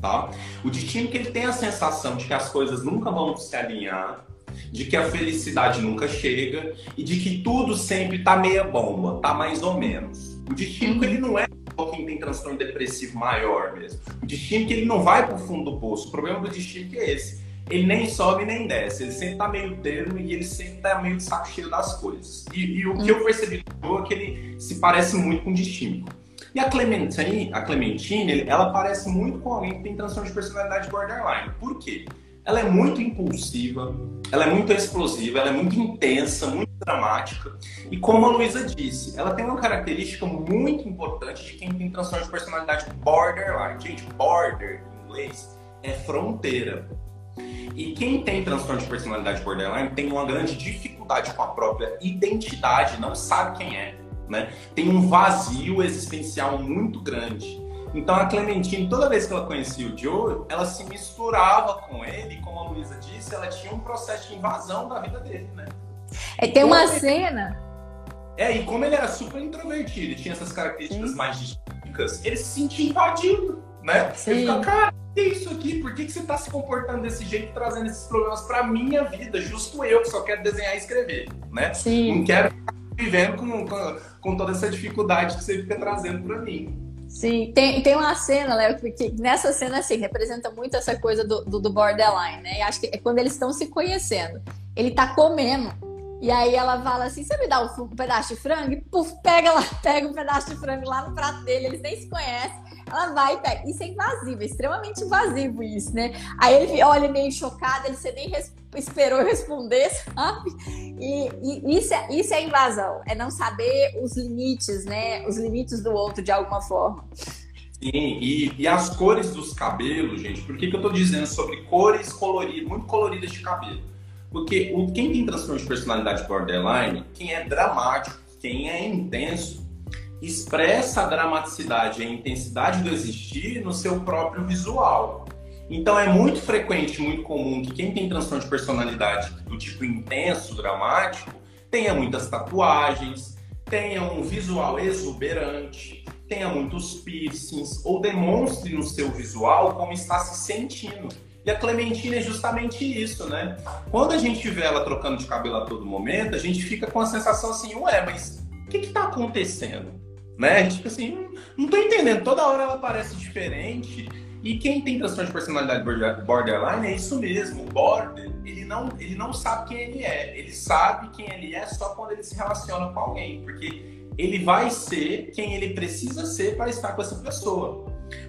tá? O que ele tem a sensação de que as coisas nunca vão se alinhar, de que a felicidade nunca chega e de que tudo sempre tá meia bomba, tá mais ou menos. O que ele não é quem tem transtorno depressivo maior mesmo. O que ele não vai pro fundo do poço. O problema do destino que é esse. Ele nem sobe nem desce. Ele sempre tá meio termo e ele sempre tá meio de saco cheio das coisas. E, e o que eu percebi é que ele se parece muito com o destino. E a Clementine, a Clementine, ela parece muito com alguém que tem transtorno de personalidade borderline. Por quê? Ela é muito impulsiva, ela é muito explosiva, ela é muito intensa, muito dramática. E como a Luísa disse, ela tem uma característica muito importante de quem tem transtorno de personalidade borderline. Gente, border em inglês é fronteira. E quem tem transtorno de personalidade borderline tem uma grande dificuldade com a própria identidade, não sabe quem é, né? Tem um vazio existencial muito grande. Então a Clementine, toda vez que ela conhecia o Joe, ela se misturava com ele, como a Luísa disse, ela tinha um processo de invasão da vida dele, né? É, tem uma ele... cena. É, e como ele era super introvertido e tinha essas características Sim. mais distintas, ele se sentia invadido, né? Sim. Ele fica, cara, que é isso aqui? Por que, que você tá se comportando desse jeito, trazendo esses problemas pra minha vida? Justo eu, que só quero desenhar e escrever, né? Sim. Não quero ficar vivendo com, com, com toda essa dificuldade que você fica trazendo pra mim. Sim, tem, tem uma cena, Léo, que, que, nessa cena, assim, representa muito essa coisa do, do, do borderline, né? E acho que é quando eles estão se conhecendo. Ele tá comendo, e aí ela fala assim: você me dá um, um pedaço de frango? E puf, pega lá, (laughs) pega um pedaço de frango lá no prato dele, eles nem se conhecem. Ela vai e pega. Isso é invasivo, é extremamente invasivo isso, né? Aí ele olha meio chocado, ele você nem res... esperou responder, sabe? E, e, isso, é, isso é invasão, é não saber os limites, né? Os limites do outro de alguma forma. Sim, e, e as cores dos cabelos, gente, por que, que eu tô dizendo sobre cores coloridas, muito coloridas de cabelo? Porque o, quem tem transtorno de personalidade borderline, quem é dramático, quem é intenso, expressa a dramaticidade e a intensidade do existir no seu próprio visual. Então é muito frequente, muito comum que quem tem transtorno de personalidade do tipo intenso, dramático, tenha muitas tatuagens, tenha um visual exuberante, tenha muitos piercings ou demonstre no seu visual como está se sentindo. E a Clementina é justamente isso, né? Quando a gente vê ela trocando de cabelo a todo momento, a gente fica com a sensação assim, ué, mas o que está acontecendo? né? Tipo assim, não tô entendendo. Toda hora ela parece diferente. E quem tem transtorno de personalidade borderline é isso mesmo. O border, ele não, ele não sabe quem ele é. Ele sabe quem ele é só quando ele se relaciona com alguém. Porque ele vai ser quem ele precisa ser para estar com essa pessoa.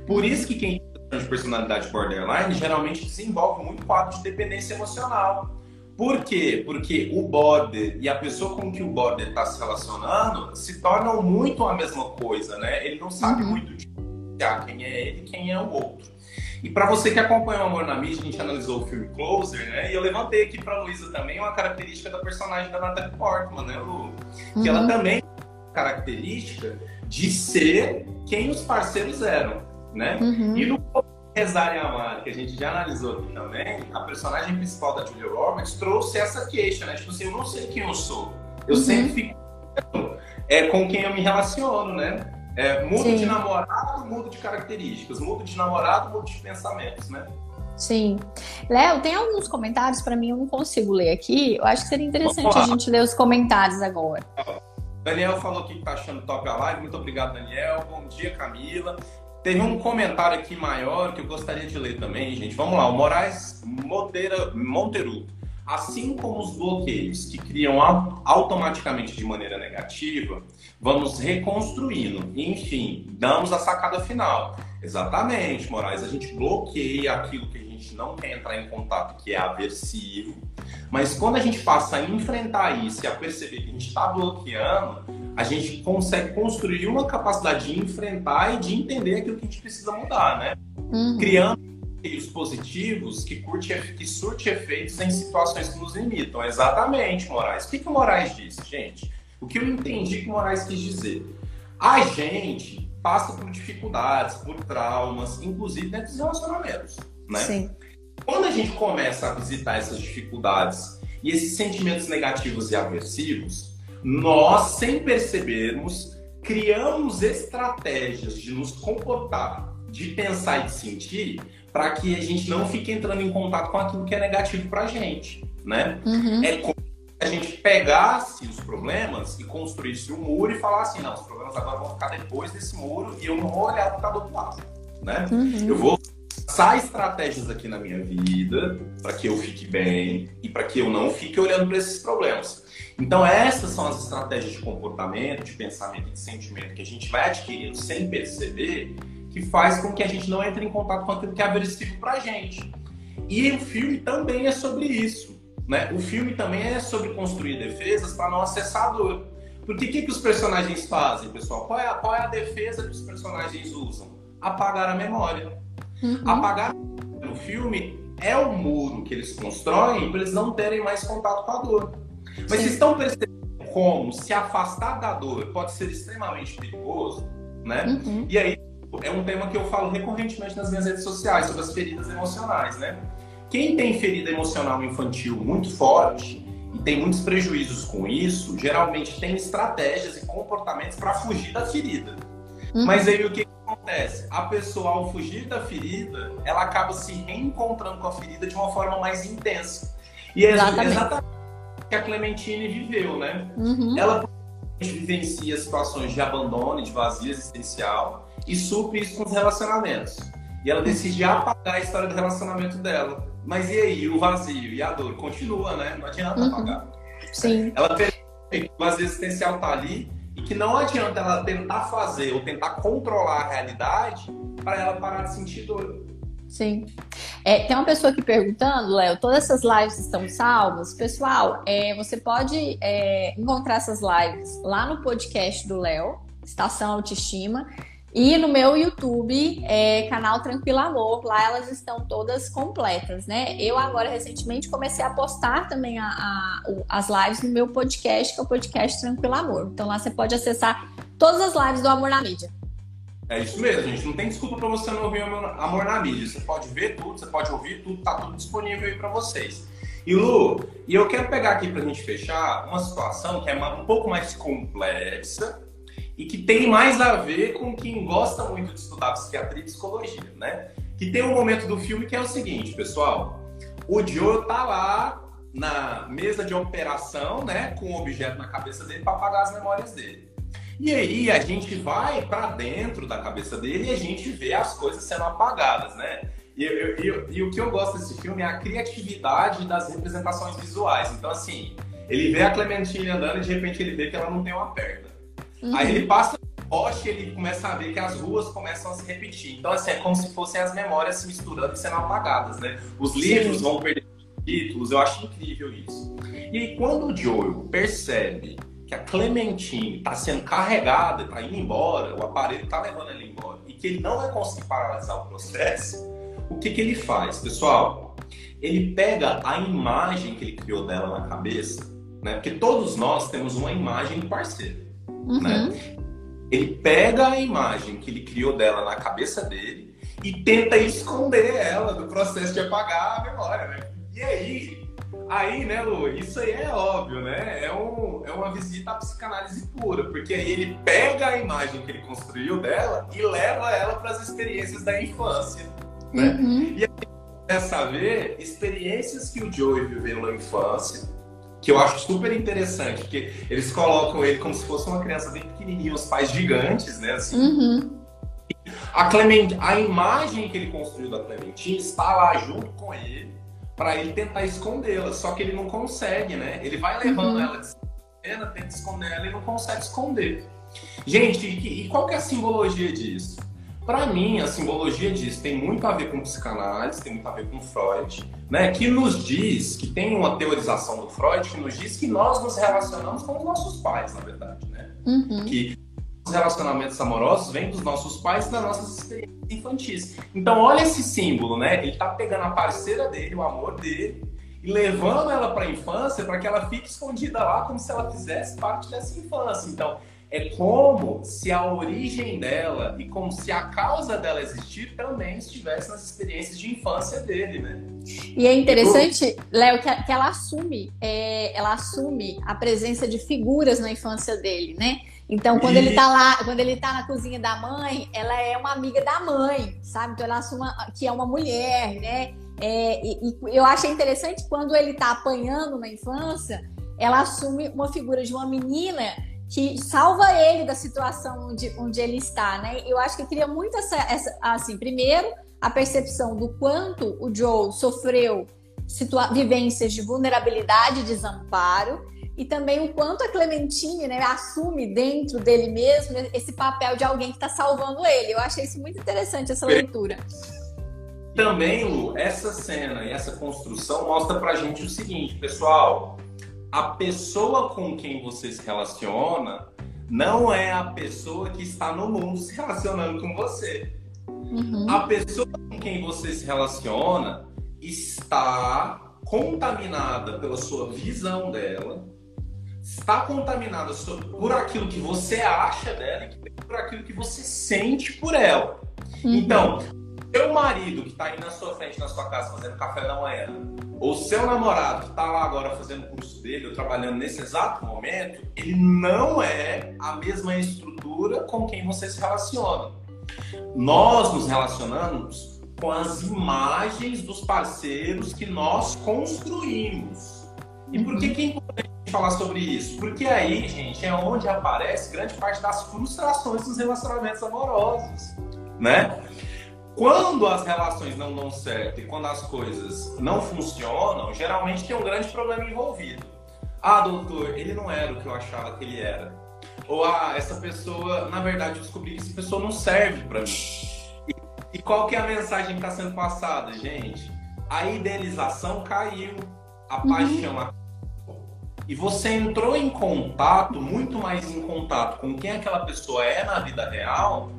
Por isso que quem tem transtorno de personalidade borderline geralmente desenvolve muito quadro de dependência emocional. Por quê? Porque o border e a pessoa com que o border está se relacionando se tornam muito a mesma coisa, né? Ele não sabe uhum. muito de quem é ele e quem é o outro. E para você que acompanha o Amor na Mídia, a gente analisou o filme Closer, né? E eu levantei aqui para Luísa também uma característica da personagem da Natalie Portman, né, Lu? Que uhum. ela também tem característica de ser quem os parceiros eram, né? Uhum. E no Rezar e Amar, que a gente já analisou aqui também, a personagem principal da Julia Roberts trouxe essa queixa, né? Tipo assim, eu não sei quem eu sou. Eu uhum. sempre fico é, com quem eu me relaciono, né? É, mudo Sim. de namorado, mudo de características. Mudo de namorado, mudo de pensamentos, né? Sim. Léo, tem alguns comentários para mim, eu não consigo ler aqui. Eu acho que seria interessante a gente ler os comentários agora. Daniel falou que tá achando top a live. Muito obrigado, Daniel. Bom dia, Camila. Teve um comentário aqui maior que eu gostaria de ler também, gente. Vamos lá, o Moraes Monteira, Monteiro. Assim como os bloqueios que criam automaticamente de maneira negativa, vamos reconstruindo. Enfim, damos a sacada final. Exatamente, Moraes. A gente bloqueia aquilo que a gente não quer entrar em contato, que é aversivo. Mas quando a gente passa a enfrentar isso e a perceber que a gente está bloqueando, a gente consegue construir uma capacidade de enfrentar e de entender aquilo que a gente precisa mudar, né? Uhum. Criando os positivos que, curte, que surte efeitos em situações que nos limitam. Exatamente, Moraes. O que, que o Moraes disse, gente? O que eu entendi que o Moraes quis dizer? A gente passa por dificuldades, por traumas, inclusive dentro dos relacionamentos, né? Sim. Quando a gente começa a visitar essas dificuldades e esses sentimentos negativos e aversivos, nós, sem percebermos, criamos estratégias de nos comportar, de pensar e de sentir para que a gente não fique entrando em contato com aquilo que é negativo para a gente, né? Uhum. É como a gente pegasse os problemas e construísse um muro e falasse assim, não, os problemas agora vão ficar depois desse muro e eu não vou olhar para o outro lado, né? Uhum. Eu vou traçar estratégias aqui na minha vida para que eu fique bem e para que eu não fique olhando para esses problemas. Então, essas são as estratégias de comportamento, de pensamento e de sentimento que a gente vai adquirindo sem perceber, que faz com que a gente não entre em contato com aquilo que é aversivo para a gente. E o filme também é sobre isso. Né? O filme também é sobre construir defesas para não acessar a dor. Porque o que, que os personagens fazem, pessoal? Qual é, a, qual é a defesa que os personagens usam? Apagar a memória. Uhum. Apagar no filme é o muro que eles constroem para eles não terem mais contato com a dor. Mas Sim. vocês estão percebendo como se afastar da dor pode ser extremamente perigoso, né? Uhum. E aí é um tema que eu falo recorrentemente nas minhas redes sociais sobre as feridas emocionais, né? Quem tem ferida emocional infantil muito forte e tem muitos prejuízos com isso, geralmente tem estratégias e comportamentos para fugir da ferida. Uhum. Mas aí o que acontece? A pessoa, ao fugir da ferida, ela acaba se reencontrando com a ferida de uma forma mais intensa. E é Exatamente. exatamente o que a Clementine viveu, né? Uhum. Ela vivencia situações de abandono, de vazio existencial e supre isso com os relacionamentos. E ela decide apagar a história do relacionamento dela. Mas e aí, o vazio e a dor? Continua, né? Não adianta Uhum. apagar. Sim. Ela percebe que o vazio existencial tá ali e que não adianta ela tentar fazer ou tentar controlar a realidade para ela parar de sentir dor. Sim. É, tem uma pessoa aqui perguntando, Léo, todas essas lives estão salvas? Pessoal, é, você pode é, encontrar essas lives lá no podcast do Léo, Estação Autoestima, e no meu YouTube, é, canal Tranquilo Amor. Lá elas estão todas completas, né? Eu agora, recentemente, comecei a postar também a- a- as lives no meu podcast, que é o podcast Tranquilo Amor. Então lá você pode acessar todas as lives do Amor na Mídia. É isso mesmo, gente. Não tem desculpa para você não ouvir Amor na Mídia. Você pode ver tudo, você pode ouvir tudo, tá tudo disponível aí para vocês. E Lu, e eu quero pegar aqui pra gente fechar uma situação que é um pouco mais complexa e que tem mais a ver com quem gosta muito de estudar psiquiatria e psicologia, né? Que tem um momento do filme que é o seguinte, pessoal. O Joe tá lá na mesa de operação, né, com o objeto na cabeça dele para apagar as memórias dele. E aí a gente vai para dentro da cabeça dele e a gente vê as coisas sendo apagadas, né? E, eu- eu- e o que eu gosto desse filme é a criatividade das representações visuais. Então, assim, ele vê a Clementine andando e de repente ele vê que ela não tem uma perna. Uhum. Aí ele passa no poste e ele começa a ver que as ruas começam a se repetir. Então, assim, é como se fossem as memórias se misturando e sendo apagadas, né? Os livros Sim. vão perder títulos, eu acho incrível isso. E quando o Joel percebe que a Clementine está sendo carregada, está indo embora, o aparelho está levando ele embora, e que ele não vai conseguir paralisar o processo, o que, que ele faz, pessoal? Ele pega a imagem que ele criou dela na cabeça, né? Porque todos nós temos uma imagem do parceiro Uhum. né? Ele pega a imagem que ele criou dela na cabeça dele e tenta esconder ela do processo de apagar a memória, né? E aí, aí, né, Lu, isso aí é óbvio, né? É, um, é uma visita à psicanálise pura, porque aí ele pega a imagem que ele construiu dela e leva ela para as experiências da infância, né? Uhum. começa a ver experiências que o Joey viveu na infância, que eu acho super interessante, porque eles colocam ele como se fosse uma criança bem pequenininha, os pais gigantes, né? Assim. Uhum. A, Clement... a imagem que ele construiu da Clementine está lá junto com ele para ele tentar escondê-la, só que ele não consegue, né? Ele vai levando Uhum. ela de cena, tenta esconder ela e não consegue esconder. Gente, e, e qual que é a simbologia disso? Para mim, a simbologia disso tem muito a ver com psicanálise, tem muito a ver com Freud, né? Que nos diz, que tem uma teorização do Freud que nos diz que nós nos relacionamos com os nossos pais, na verdade, né? Uhum. que os relacionamentos amorosos vêm dos nossos pais e das nossas experiências infantis. Então, olha esse símbolo, né? Ele tá pegando a parceira dele, o amor dele, e levando ela para a infância para que ela fique escondida lá como se ela fizesse parte dessa infância. Então, é como se a origem dela e como se a causa dela existir também estivesse nas experiências de infância dele, né? E é interessante, Léo, que, que ela assume, é, ela assume a presença de figuras na infância dele, né? Então, quando e... ele tá lá, quando ele tá na cozinha da mãe, ela é uma amiga da mãe, sabe? Então, ela assume que é uma mulher, né? É, e, e, eu achei interessante quando ele tá apanhando na infância, ela assume uma figura de uma menina que salva ele da situação onde, onde ele está, né? Eu acho que cria muito essa, essa assim, primeiro, a percepção do quanto o Joe sofreu vivências de vulnerabilidade e desamparo, e também o quanto a Clementine né, assume dentro dele mesmo esse papel de alguém que está salvando ele. Eu achei isso muito interessante, essa leitura. Também, Lu, essa cena e essa construção mostra pra gente o seguinte, pessoal, a pessoa com quem você se relaciona não é a pessoa que está no mundo se relacionando com você. Uhum. A pessoa com quem você se relaciona está contaminada pela sua visão dela, está contaminada por aquilo que você acha dela e por aquilo que você sente por ela. Uhum. Então, seu marido que está aí na sua frente, na sua casa, fazendo café da manhã, ou seu namorado que está lá agora fazendo o curso dele, ou trabalhando nesse exato momento, ele não é a mesma estrutura com quem você se relaciona. Nós nos relacionamos com as imagens dos parceiros que nós construímos. E por que, que é importante falar sobre isso? Porque aí, gente, é onde aparece grande parte das frustrações dos relacionamentos amorosos, né? Quando as relações não dão certo e quando as coisas não funcionam, geralmente tem um grande problema envolvido. Ah, doutor, ele não era o que eu achava que ele era. Ou ah, essa pessoa, na verdade, eu descobri que essa pessoa não serve para mim. E, e, qual que é a mensagem que está sendo passada, gente? A idealização caiu, a uhum. paixão acabou. E você entrou em contato, muito mais em contato com quem aquela pessoa é na vida real,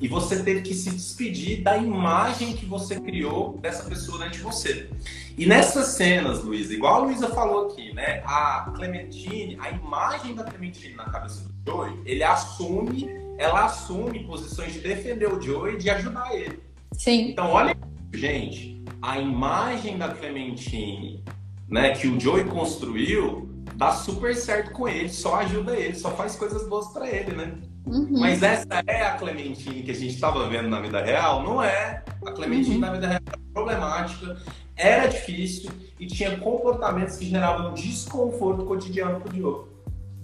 e você teve que se despedir da imagem que você criou dessa pessoa dentro de você. E nessas cenas, Luísa, igual a Luísa falou aqui, né? A Clementine, a imagem da Clementine na cabeça do Joey, ele assume, ela assume posições de defender o Joey e de ajudar ele. Sim. Então, olha, gente, a imagem da Clementine, né, que o Joey construiu, dá super certo com ele, só ajuda ele, só faz coisas boas para ele, né? Uhum. Mas essa é a Clementine que a gente estava vendo na vida real? Não é. A Clementine uhum. na vida real era problemática, era difícil e tinha comportamentos que geravam desconforto cotidiano para o Diogo.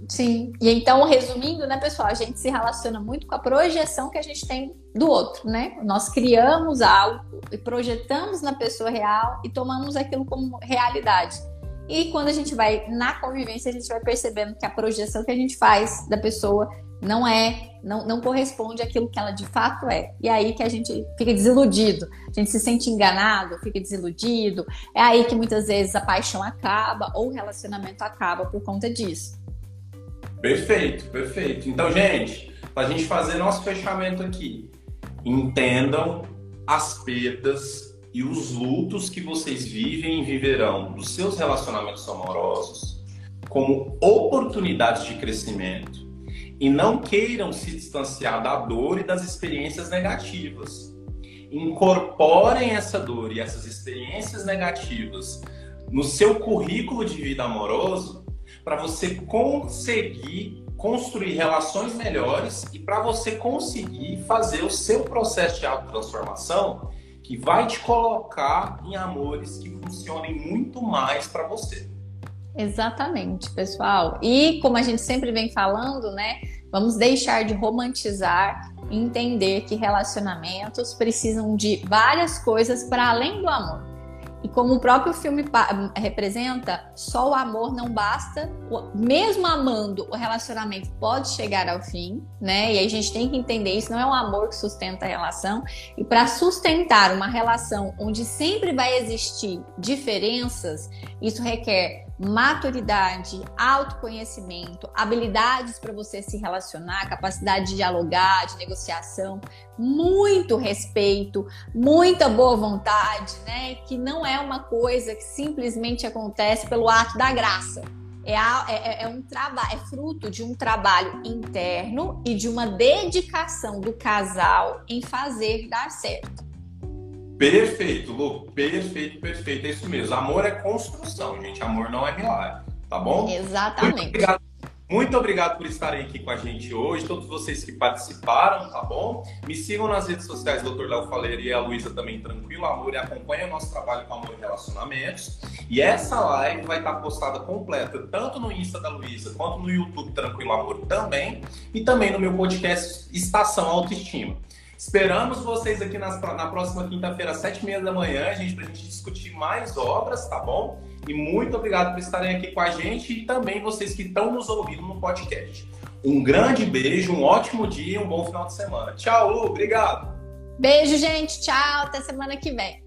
Sim. E então, resumindo, né, pessoal, a gente se relaciona muito com a projeção que a gente tem do outro, né? Nós criamos algo e projetamos na pessoa real e tomamos aquilo como realidade. E quando a gente vai na convivência, a gente vai percebendo que a projeção que a gente faz da pessoa não é, não, não corresponde àquilo que ela de fato é. E é aí que a gente fica desiludido, a gente se sente enganado, fica desiludido. É aí que muitas vezes a paixão acaba ou o relacionamento acaba por conta disso. Perfeito, perfeito. Então, gente, para a gente fazer nosso fechamento aqui, entendam as perdas e os lutos que vocês vivem e viverão dos seus relacionamentos amorosos como oportunidades de crescimento e não queiram se distanciar da dor e das experiências negativas. Incorporem essa dor e essas experiências negativas no seu currículo de vida amoroso para você conseguir construir relações melhores e para você conseguir fazer o seu processo de autotransformação que vai te colocar em amores que funcionem muito mais para você. Exatamente, pessoal. E como a gente sempre vem falando, né? Vamos deixar de romantizar e entender que relacionamentos precisam de várias coisas para além do amor. E como o próprio filme representa, só o amor não basta. Mesmo amando, o relacionamento pode chegar ao fim, né? E a gente tem que entender isso. Não é o amor que sustenta a relação. E para sustentar uma relação onde sempre vai existir diferenças, isso requer maturidade, autoconhecimento, habilidades para você se relacionar, capacidade de dialogar, de negociação, muito respeito, muita boa vontade, né? Que não é uma coisa que simplesmente acontece pelo ato da graça. É, é, é um trabalho, é fruto de um trabalho interno e de uma dedicação do casal em fazer dar certo. Perfeito, Lu. Perfeito, perfeito. É isso mesmo. Amor é construção, gente. Amor não é milagre, tá bom? Exatamente. Muito obrigado, Muito obrigado por estarem aqui com a gente hoje, todos vocês que participaram, tá bom? Me sigam nas redes sociais, Dr. Léo Faleiro e a Luísa também, Tranquilo Amor, e acompanhem o nosso trabalho com Amor e Relacionamentos. E essa live vai estar postada completa, tanto no Insta da Luísa, quanto no YouTube Tranquilo Amor também, e também no meu podcast Estação Autoestima. Esperamos vocês aqui nas, na próxima quinta-feira, às sete e meia da manhã, gente, para a gente discutir mais obras, tá bom? E muito obrigado por estarem aqui com a gente e também vocês que estão nos ouvindo no podcast. Um grande beijo, um ótimo dia e um bom final de semana. Tchau, Lu, obrigado. Beijo, gente. Tchau. Até semana que vem.